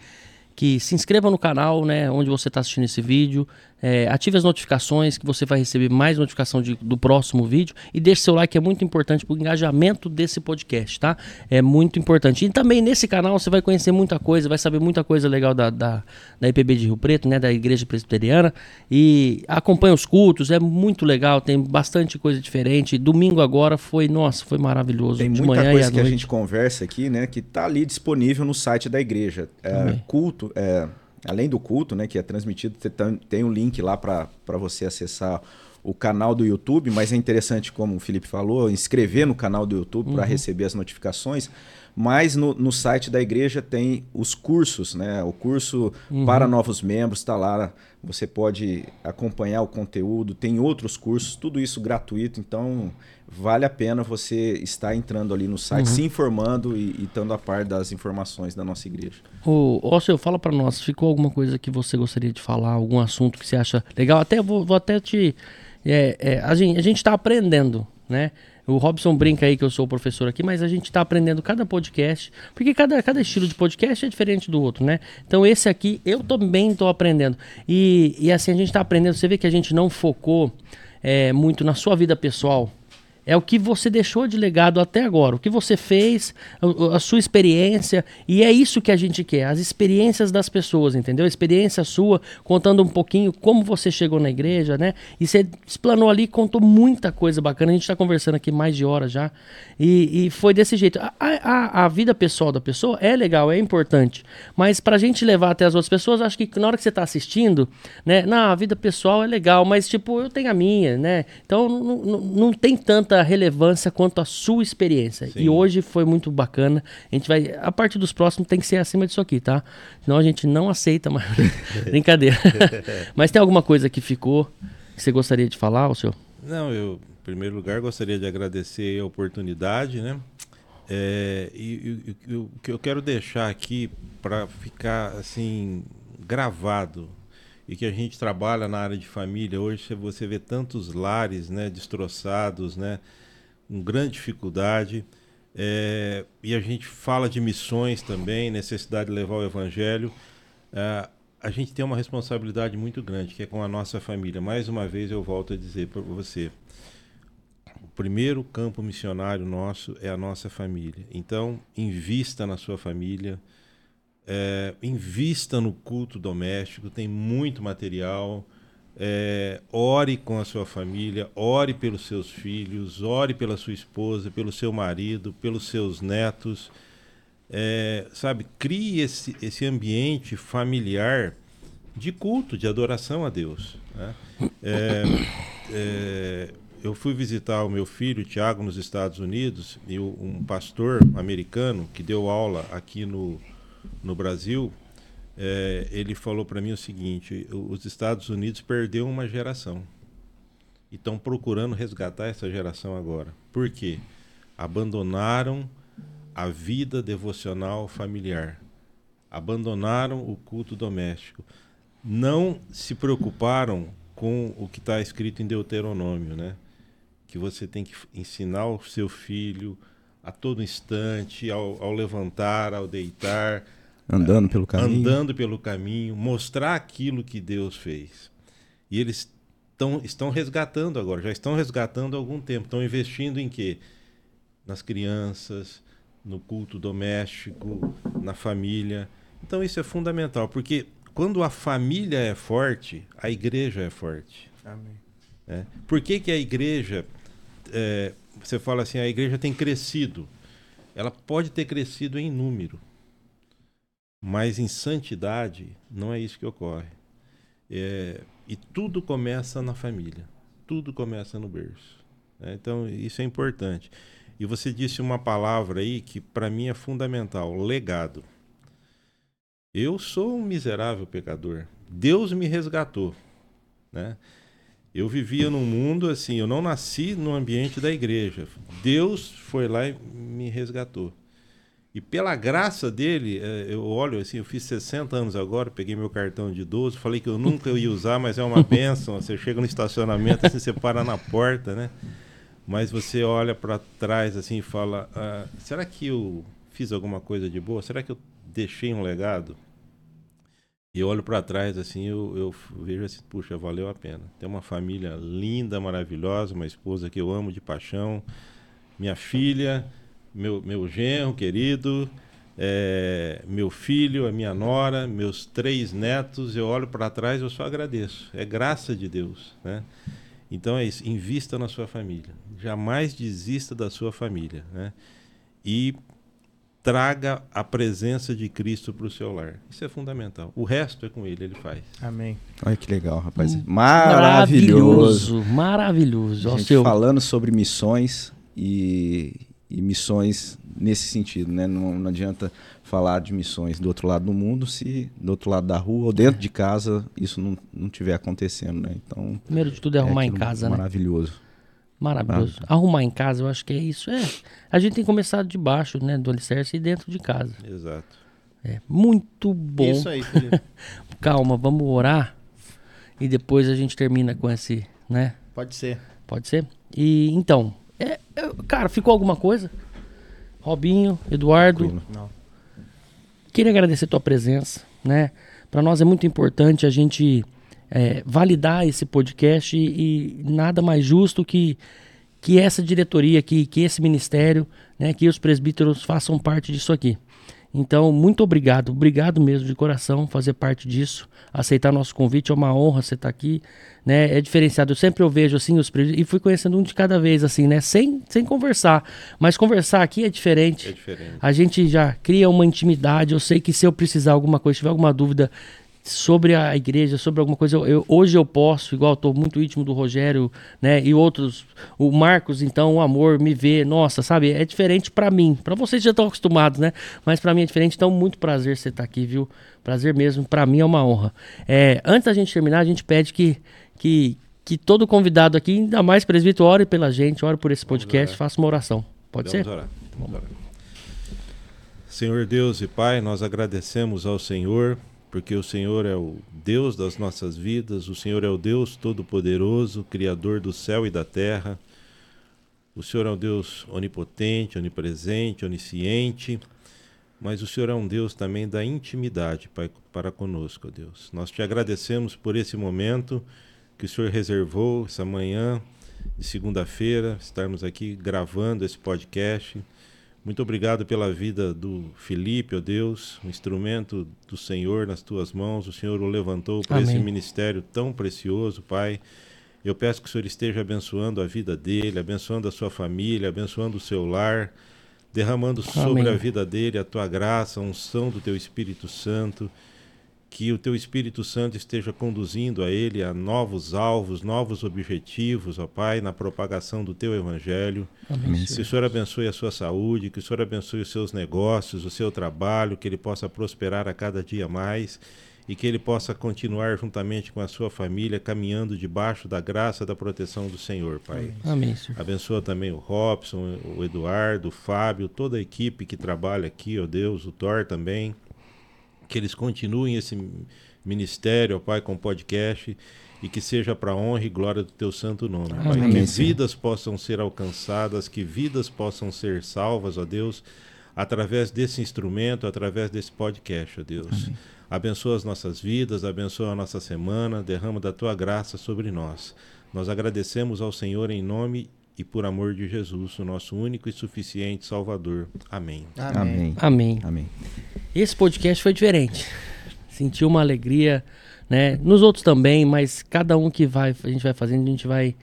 que se inscrevam no canal, né? Onde você está assistindo esse vídeo. É, ative as notificações que você vai receber mais notificação de, do próximo vídeo e deixe seu like, é muito importante para o engajamento desse podcast, tá? É muito importante. E também nesse canal você vai conhecer muita coisa, vai saber muita coisa legal da, da, da IPB de Rio Preto, né? Da Igreja Presbiteriana. E acompanha os cultos, é muito legal, tem bastante coisa diferente. Domingo agora foi, nossa, foi maravilhoso. Tem muita coisa que a gente conversa aqui, né? Que tá ali disponível no site da igreja. É, culto, é, além do culto, né, que é transmitido, tem um link lá para você acessar o canal do YouTube, mas é interessante, como o Felipe falou, inscrever no canal do YouTube uhum. para receber as notificações. Mas no, no, site da igreja tem os cursos, né? O curso uhum. para novos membros está lá. Você pode acompanhar o conteúdo, tem outros cursos, tudo isso gratuito. Então vale a pena você estar entrando ali no site, uhum. se informando e, e estando a par das informações da nossa igreja. Ô, Ócio, fala para nós, ficou alguma coisa que você gostaria de falar, algum assunto que você acha legal? Até vou, vou até te. É, é, a gente está aprendendo, né? O Robson brinca aí que eu sou o professor aqui, mas a gente está aprendendo cada podcast, porque cada, cada estilo de podcast é diferente do outro, né? Então esse aqui eu também estou aprendendo. E, e assim, a gente está aprendendo, você vê que a gente não focou é, muito na sua vida pessoal, é o que você deixou de legado até agora, o que você fez, a, sua experiência, e é isso que a gente quer, as experiências das pessoas, entendeu? A experiência sua, contando um pouquinho como você chegou na igreja, né? E você explanou ali, contou muita coisa bacana, a gente está conversando aqui mais de hora já, e, e foi desse jeito. A, a, a, vida pessoal da pessoa é legal, é importante, mas para a gente levar até as outras pessoas, acho que na hora que você está assistindo, né? Na vida pessoal é legal, mas tipo, eu tenho a minha, né? Então não, não tem tanta tanta relevância quanto a sua experiência. Sim. E hoje foi muito bacana. A gente vai. A parte dos próximos tem que ser acima disso aqui, tá? Senão a gente não aceita mais. Brincadeira. Mas tem alguma coisa que ficou que você gostaria de falar, o senhor? Não, eu, em primeiro lugar, gostaria de agradecer a oportunidade, né? É, e, e, e o que eu quero deixar aqui para ficar assim gravado e que a gente trabalha na área de família. Hoje você vê tantos lares né, destroçados, né, com grande dificuldade. É, e a gente fala de missões também, necessidade de levar o evangelho. É, a gente tem uma responsabilidade muito grande, que é com a nossa família. Mais uma vez eu volto a dizer para você: o primeiro campo missionário nosso é a nossa família. Então, invista na sua família é, invista no culto doméstico, tem muito material. É, ore com a sua família, ore pelos seus filhos, ore pela sua esposa, pelo seu marido, pelos seus netos. É, sabe, crie esse, esse ambiente familiar de culto, de adoração a Deus. Né? É, é, eu fui visitar o meu filho, Tiago, nos Estados Unidos, e um pastor americano que deu aula aqui no, no Brasil, é, ele falou para mim o seguinte: os Estados Unidos perdeu uma geração e estão procurando resgatar essa geração agora. Por quê? Abandonaram a vida devocional familiar, abandonaram o culto doméstico, não se preocuparam com o que está escrito em Deuteronômio, né? Que você tem que ensinar o seu filho a todo instante, ao, ao levantar, ao deitar, Andando pelo caminho. Andando pelo caminho, mostrar aquilo que Deus fez. E eles tão, estão resgatando agora, já estão resgatando há algum tempo. Estão investindo em quê? Nas crianças, no culto doméstico, na família. Então isso é fundamental, porque quando a família é forte, a igreja é forte. Amém. É. Por que, que a igreja, é, você fala assim, a igreja tem crescido? Ela pode ter crescido em número, mas em santidade não é isso que ocorre. É, e tudo começa na família, tudo começa no berço. Né? Então isso é importante. E você disse uma palavra aí que para mim é fundamental: legado. Eu sou um miserável pecador. Deus me resgatou, né? Eu vivia num mundo assim, eu não nasci no ambiente da igreja. Deus foi lá e me resgatou. E pela graça dele, é, eu olho assim, eu fiz 60 anos agora, peguei meu cartão de idoso, falei que eu nunca ia usar, mas é uma benção. Você chega no estacionamento, assim, você para na porta, né? Mas você olha para trás assim e fala: ah, será que eu fiz alguma coisa de boa? Será que eu deixei um legado? E eu olho para trás assim, eu, eu vejo assim, puxa, valeu a pena. Tem uma família linda, maravilhosa, uma esposa que eu amo de paixão, minha filha, meu, meu genro querido, é, meu filho, a minha nora, meus três netos, eu olho para trás eu só agradeço. É graça de Deus, né? Então é isso, invista na sua família. Jamais desista da sua família, né? E traga a presença de Cristo para o seu lar. Isso é fundamental. O resto é com ele, ele faz. Amém. Olha que legal, rapaz. Maravilhoso. Maravilhoso. Maravilhoso. A gente seu- falando sobre missões e, e missões nesse sentido, né? Não, não adianta falar de missões do outro lado do mundo se do outro lado da rua ou dentro de casa isso não, não tiver acontecendo, né? Então Primeiro de tudo é arrumar em aquilo casa, né? maravilhoso. Maravilhoso. Arrumar em casa, eu acho que é isso. É. A gente tem começado de baixo, né? Do alicerce e dentro de casa. Exato. É muito bom. Isso aí, Felipe. Calma, vamos orar e depois a gente termina com esse, né? Pode ser. Pode ser? E então, é, é, cara, ficou alguma coisa? Robinho, Eduardo. Não. queria agradecer a tua presença, né? Para nós é muito importante a gente é, validar esse podcast e, e nada mais justo que que essa diretoria, que, que esse ministério, né, que os presbíteros façam parte disso aqui. Então, muito obrigado, obrigado mesmo de coração fazer parte disso, aceitar nosso convite, é uma honra você estar aqui, né? É diferenciado. Eu sempre eu vejo assim os presbíteros e fui conhecendo um de cada vez assim, né? Sem sem conversar, mas conversar aqui é diferente. É diferente. A gente já cria uma intimidade. Eu sei que se eu precisar alguma coisa, tiver alguma dúvida sobre a igreja, sobre alguma coisa, eu, eu- hoje eu posso, igual tô muito íntimo do Rogério, né, e outros, o Marcos, então, o amor, me vê, nossa, sabe, é diferente pra mim. Pra vocês já estão acostumados, né? Mas pra mim é diferente, então muito prazer você estar aqui, viu? Prazer mesmo, pra mim é uma honra. É, antes da gente terminar, a gente pede que que que todo convidado aqui, ainda mais presbítero, ore pela gente, ore por esse podcast, faça uma oração. Pode ser? orar. Vamos orar. Senhor Deus e Pai, nós agradecemos ao Senhor, porque o Senhor é o Deus das nossas vidas, o Senhor é o Deus Todo-Poderoso, Criador do céu e da terra. O Senhor é um Deus onipotente, onipresente, onisciente, mas o Senhor é um Deus também da intimidade Pai, para conosco, Deus. Nós te agradecemos por esse momento que o Senhor reservou, essa manhã de segunda-feira, estarmos aqui gravando esse podcast. Muito obrigado pela vida do Felipe, ó Deus, um instrumento do Senhor nas tuas mãos. O Senhor o levantou para esse ministério tão precioso, Pai. Eu peço que o Senhor esteja abençoando a vida dele, abençoando a sua família, abençoando o seu lar, derramando sobre Amém. a vida dele a tua graça, a unção do teu Espírito Santo. Que o teu Espírito Santo esteja conduzindo a ele a novos alvos, novos objetivos, ó Pai, na propagação do teu evangelho. Amém. Que o Senhor abençoe a sua saúde, que o Senhor abençoe os seus negócios, o seu trabalho, que ele possa prosperar a cada dia mais e que ele possa continuar juntamente com a sua família caminhando debaixo da graça da proteção do Senhor, Pai. Amém, Senhor. Abençoa também o Robson, o Eduardo, o Fábio, toda a equipe que trabalha aqui, ó Deus, o Thor também. Que eles continuem esse ministério, ó Pai, com podcast e que seja para honra e glória do teu santo nome. Pai. Amém, Que vidas possam ser alcançadas, que vidas possam ser salvas, ó Deus, através desse instrumento, através desse podcast, ó Deus. Abençoa as nossas vidas, abençoa a nossa semana, derrama da tua graça sobre nós. Nós agradecemos ao Senhor em nome e por amor de Jesus, o nosso único e suficiente Salvador. Amém. Amém. Amém. Amém. Esse podcast foi diferente. Senti uma alegria, né? Nos outros também, mas cada um que vai, a gente vai fazendo, a gente vai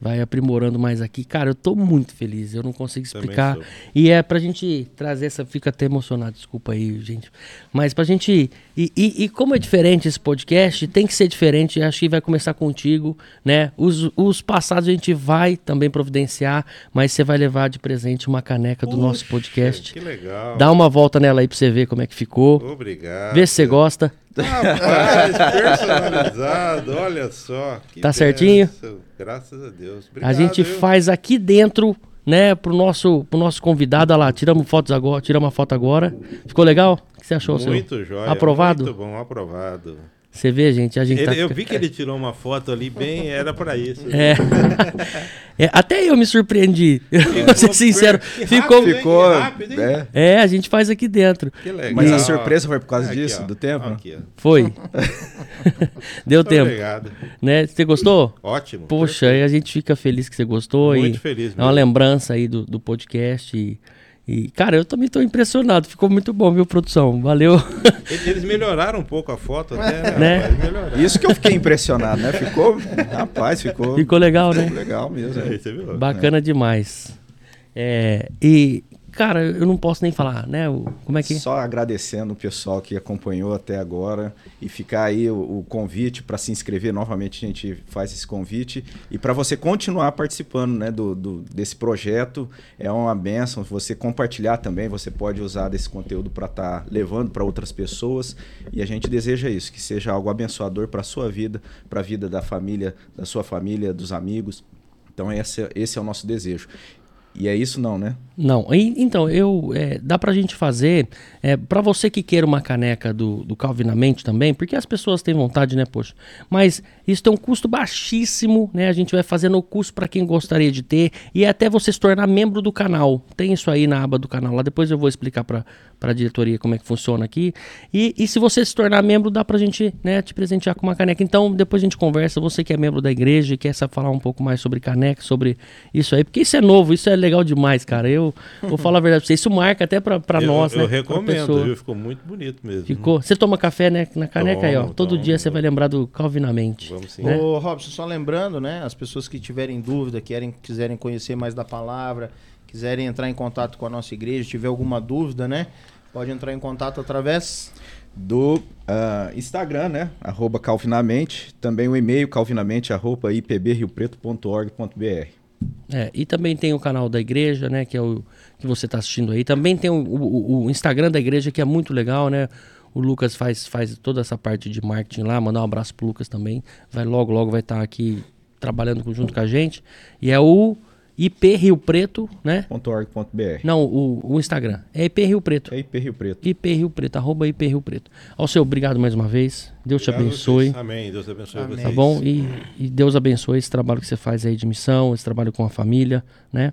vai aprimorando mais aqui. Cara, eu tô muito feliz, eu não consigo explicar. E é pra gente trazer essa, fica até emocionado, desculpa aí, gente. Mas pra gente, e, e, e como é diferente esse podcast, tem que ser diferente, acho que vai começar contigo, né? Os, os passados a gente vai também providenciar, mas você vai levar de presente uma caneca do nosso Puxa, podcast. Que legal. Dá uma volta nela aí pra você ver como é que ficou. Obrigado. Vê se você gosta. Rapaz, personalizado, olha só. que Tá certinho? benção. Graças a Deus. a Obrigado, gente viu? faz aqui dentro, né, pro nosso, pro nosso convidado. Olha lá, tiramos fotos agora, tiramos uma foto agora. Ficou legal? O que você achou, seu? Muito jóia. Aprovado? Muito bom, aprovado. Você vê, gente, a gente Ele- tá eu vi que ele tirou uma foto ali bem, era pra isso. É. É, até eu me surpreendi. Vou ser sincero. Que Ficou. rápido, hein? Ficou. Que rápido, hein? é. É, a gente faz aqui dentro. Que legal. Mas a surpresa foi por causa Aqui, disso, ó. do tempo? né? Aqui. Foi. Deu tempo. Obrigado. Né? Você gostou? Ótimo. Poxa, aí a gente fica feliz que você gostou. Muito e feliz É uma mesmo. lembrança aí do, do podcast. E, e, cara, eu também tô impressionado. Ficou muito bom, viu, produção? Valeu. Eles melhoraram um pouco a foto até, né? Né? Isso que eu fiquei impressionado, né? Ficou. Rapaz, ficou. Ficou legal, né? legal mesmo. É. você viu? Bacana demais. É, e, cara, eu não posso nem falar, né? Como é que. Só agradecendo o pessoal que acompanhou até agora e ficar aí o, o convite para se inscrever. Novamente a gente faz esse convite e para você continuar participando né, do, do- desse projeto. É uma benção você compartilhar também. Você pode usar desse conteúdo para estar levando para outras pessoas e a gente deseja isso, que seja algo abençoador para sua vida, para a vida da família, da sua família, dos amigos. Então esse, esse é o nosso desejo. E é isso não, né? Não, então, eu é, dá pra gente fazer, é, para você que queira uma caneca do, do Calvinamente também, porque as pessoas têm vontade, né, poxa. Mas isso tem um custo baixíssimo, né? A gente vai fazendo o custo para quem gostaria de ter e é até você se tornar membro do canal. Tem isso aí na aba do canal lá, depois eu vou explicar pra, pra diretoria como é que funciona aqui. E, e se você se tornar membro, dá pra gente, né, te presentear com uma caneca. Então, depois a gente conversa, você que é membro da igreja e quer falar um pouco mais sobre caneca, sobre isso aí, porque isso é novo, isso é legal demais, cara. Eu vou falar a verdade pra você, isso marca até pra, pra eu, nós, eu né? pra recomendo, viu? Ficou muito bonito mesmo. Ficou. Você toma café, né, na caneca aí, ó. Tomo, Todo tomo, dia você tomo. vai lembrar do Calvinamente. Vamos sim. né? Ô, Robson, só lembrando, né? As pessoas que tiverem dúvida, querem, quiserem conhecer mais da palavra, quiserem entrar em contato com a nossa igreja, tiver alguma dúvida, né? Pode entrar em contato através. do ah, Instagram, né? Arroba Calvinamente. Também o e-mail calvinamente, arroba ipbriopreto.org.br. É, e também tem o canal da igreja, né? Que é o que você está assistindo aí. Também tem o, o- o Instagram da igreja, que é muito legal, né? O Lucas faz, faz toda essa parte de marketing lá. Mandar um abraço pro Lucas também. Vai logo, logo vai estar aqui trabalhando junto com a gente. E é o IP Rio Preto, né? .org.br. Não, o, o Instagram. É IP Rio Preto. É IP Rio Preto. IP Rio Preto, arroba IP Rio Preto. Ao seu, obrigado mais uma vez. Deus te Obrigado a abençoe. vocês. Amém. Deus abençoe Amém. vocês. Tá bom? E, e Deus abençoe esse trabalho que você faz aí de missão, esse trabalho com a família, né?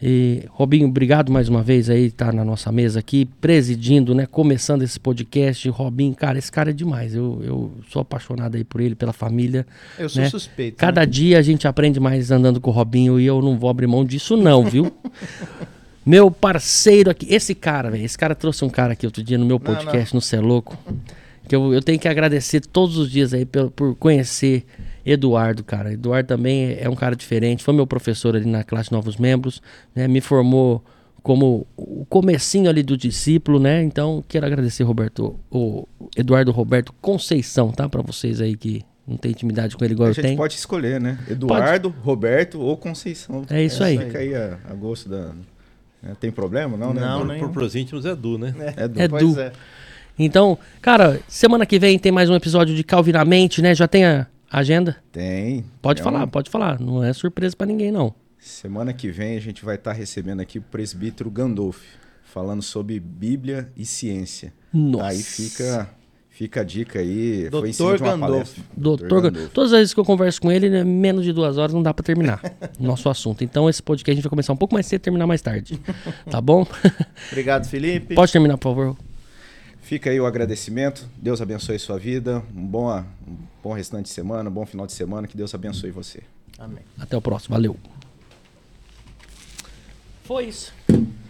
E, Robinho, obrigado mais uma vez aí, tá na nossa mesa aqui, presidindo, né? Começando esse podcast. Robinho, cara, esse cara é demais. Eu, eu sou apaixonado aí por ele, pela família. Eu sou Né? suspeito. Cada né? dia a gente aprende mais andando com o Robinho e eu não vou abrir mão disso, não, viu? Meu parceiro aqui, esse cara, velho, esse cara trouxe um cara aqui outro dia no meu Não, podcast no Cê é Louco. Que eu, eu tenho que agradecer todos os dias aí pelo- por conhecer Eduardo, cara. Eduardo também é um cara diferente, foi meu professor ali na classe Novos Membros, né? Me formou como o comecinho ali do discípulo, né? Então, quero agradecer, Roberto, o Eduardo Roberto Conceição, tá? Pra vocês aí que não tem intimidade com ele igual A eu gente tenho. pode escolher, né? Eduardo, Roberto ou Conceição. É isso aí. Fica aí a, a gosto da. né? Tem problema? Não, né? Não, Por, nem- por pros íntimos é Du, né? É. É Pois Du. é. Então, cara, semana que vem tem mais um episódio de Calvinamente, né? Já tem a agenda? Tem. Pode É falar, um- pode falar. Não é surpresa pra ninguém, não. Semana que vem a gente vai estar recebendo aqui o presbítero Gandolf, falando sobre Bíblia e ciência. Nossa. Aí fica, fica a dica aí. foi em Dr. cima de uma Gandolf. palestra. Doutor, Gandolf. todas as vezes que eu converso com ele, né, menos de duas horas não dá pra terminar nosso assunto. Então, esse podcast a gente vai começar um pouco mais cedo e terminar mais tarde. Tá bom? Obrigado, Felipe. Pode terminar, por favor. Fica aí o agradecimento. Deus abençoe sua vida. Um bom, um bom restante de semana, um bom final de semana. Que Deus abençoe você. Amém. Até o próximo. Valeu. Foi isso.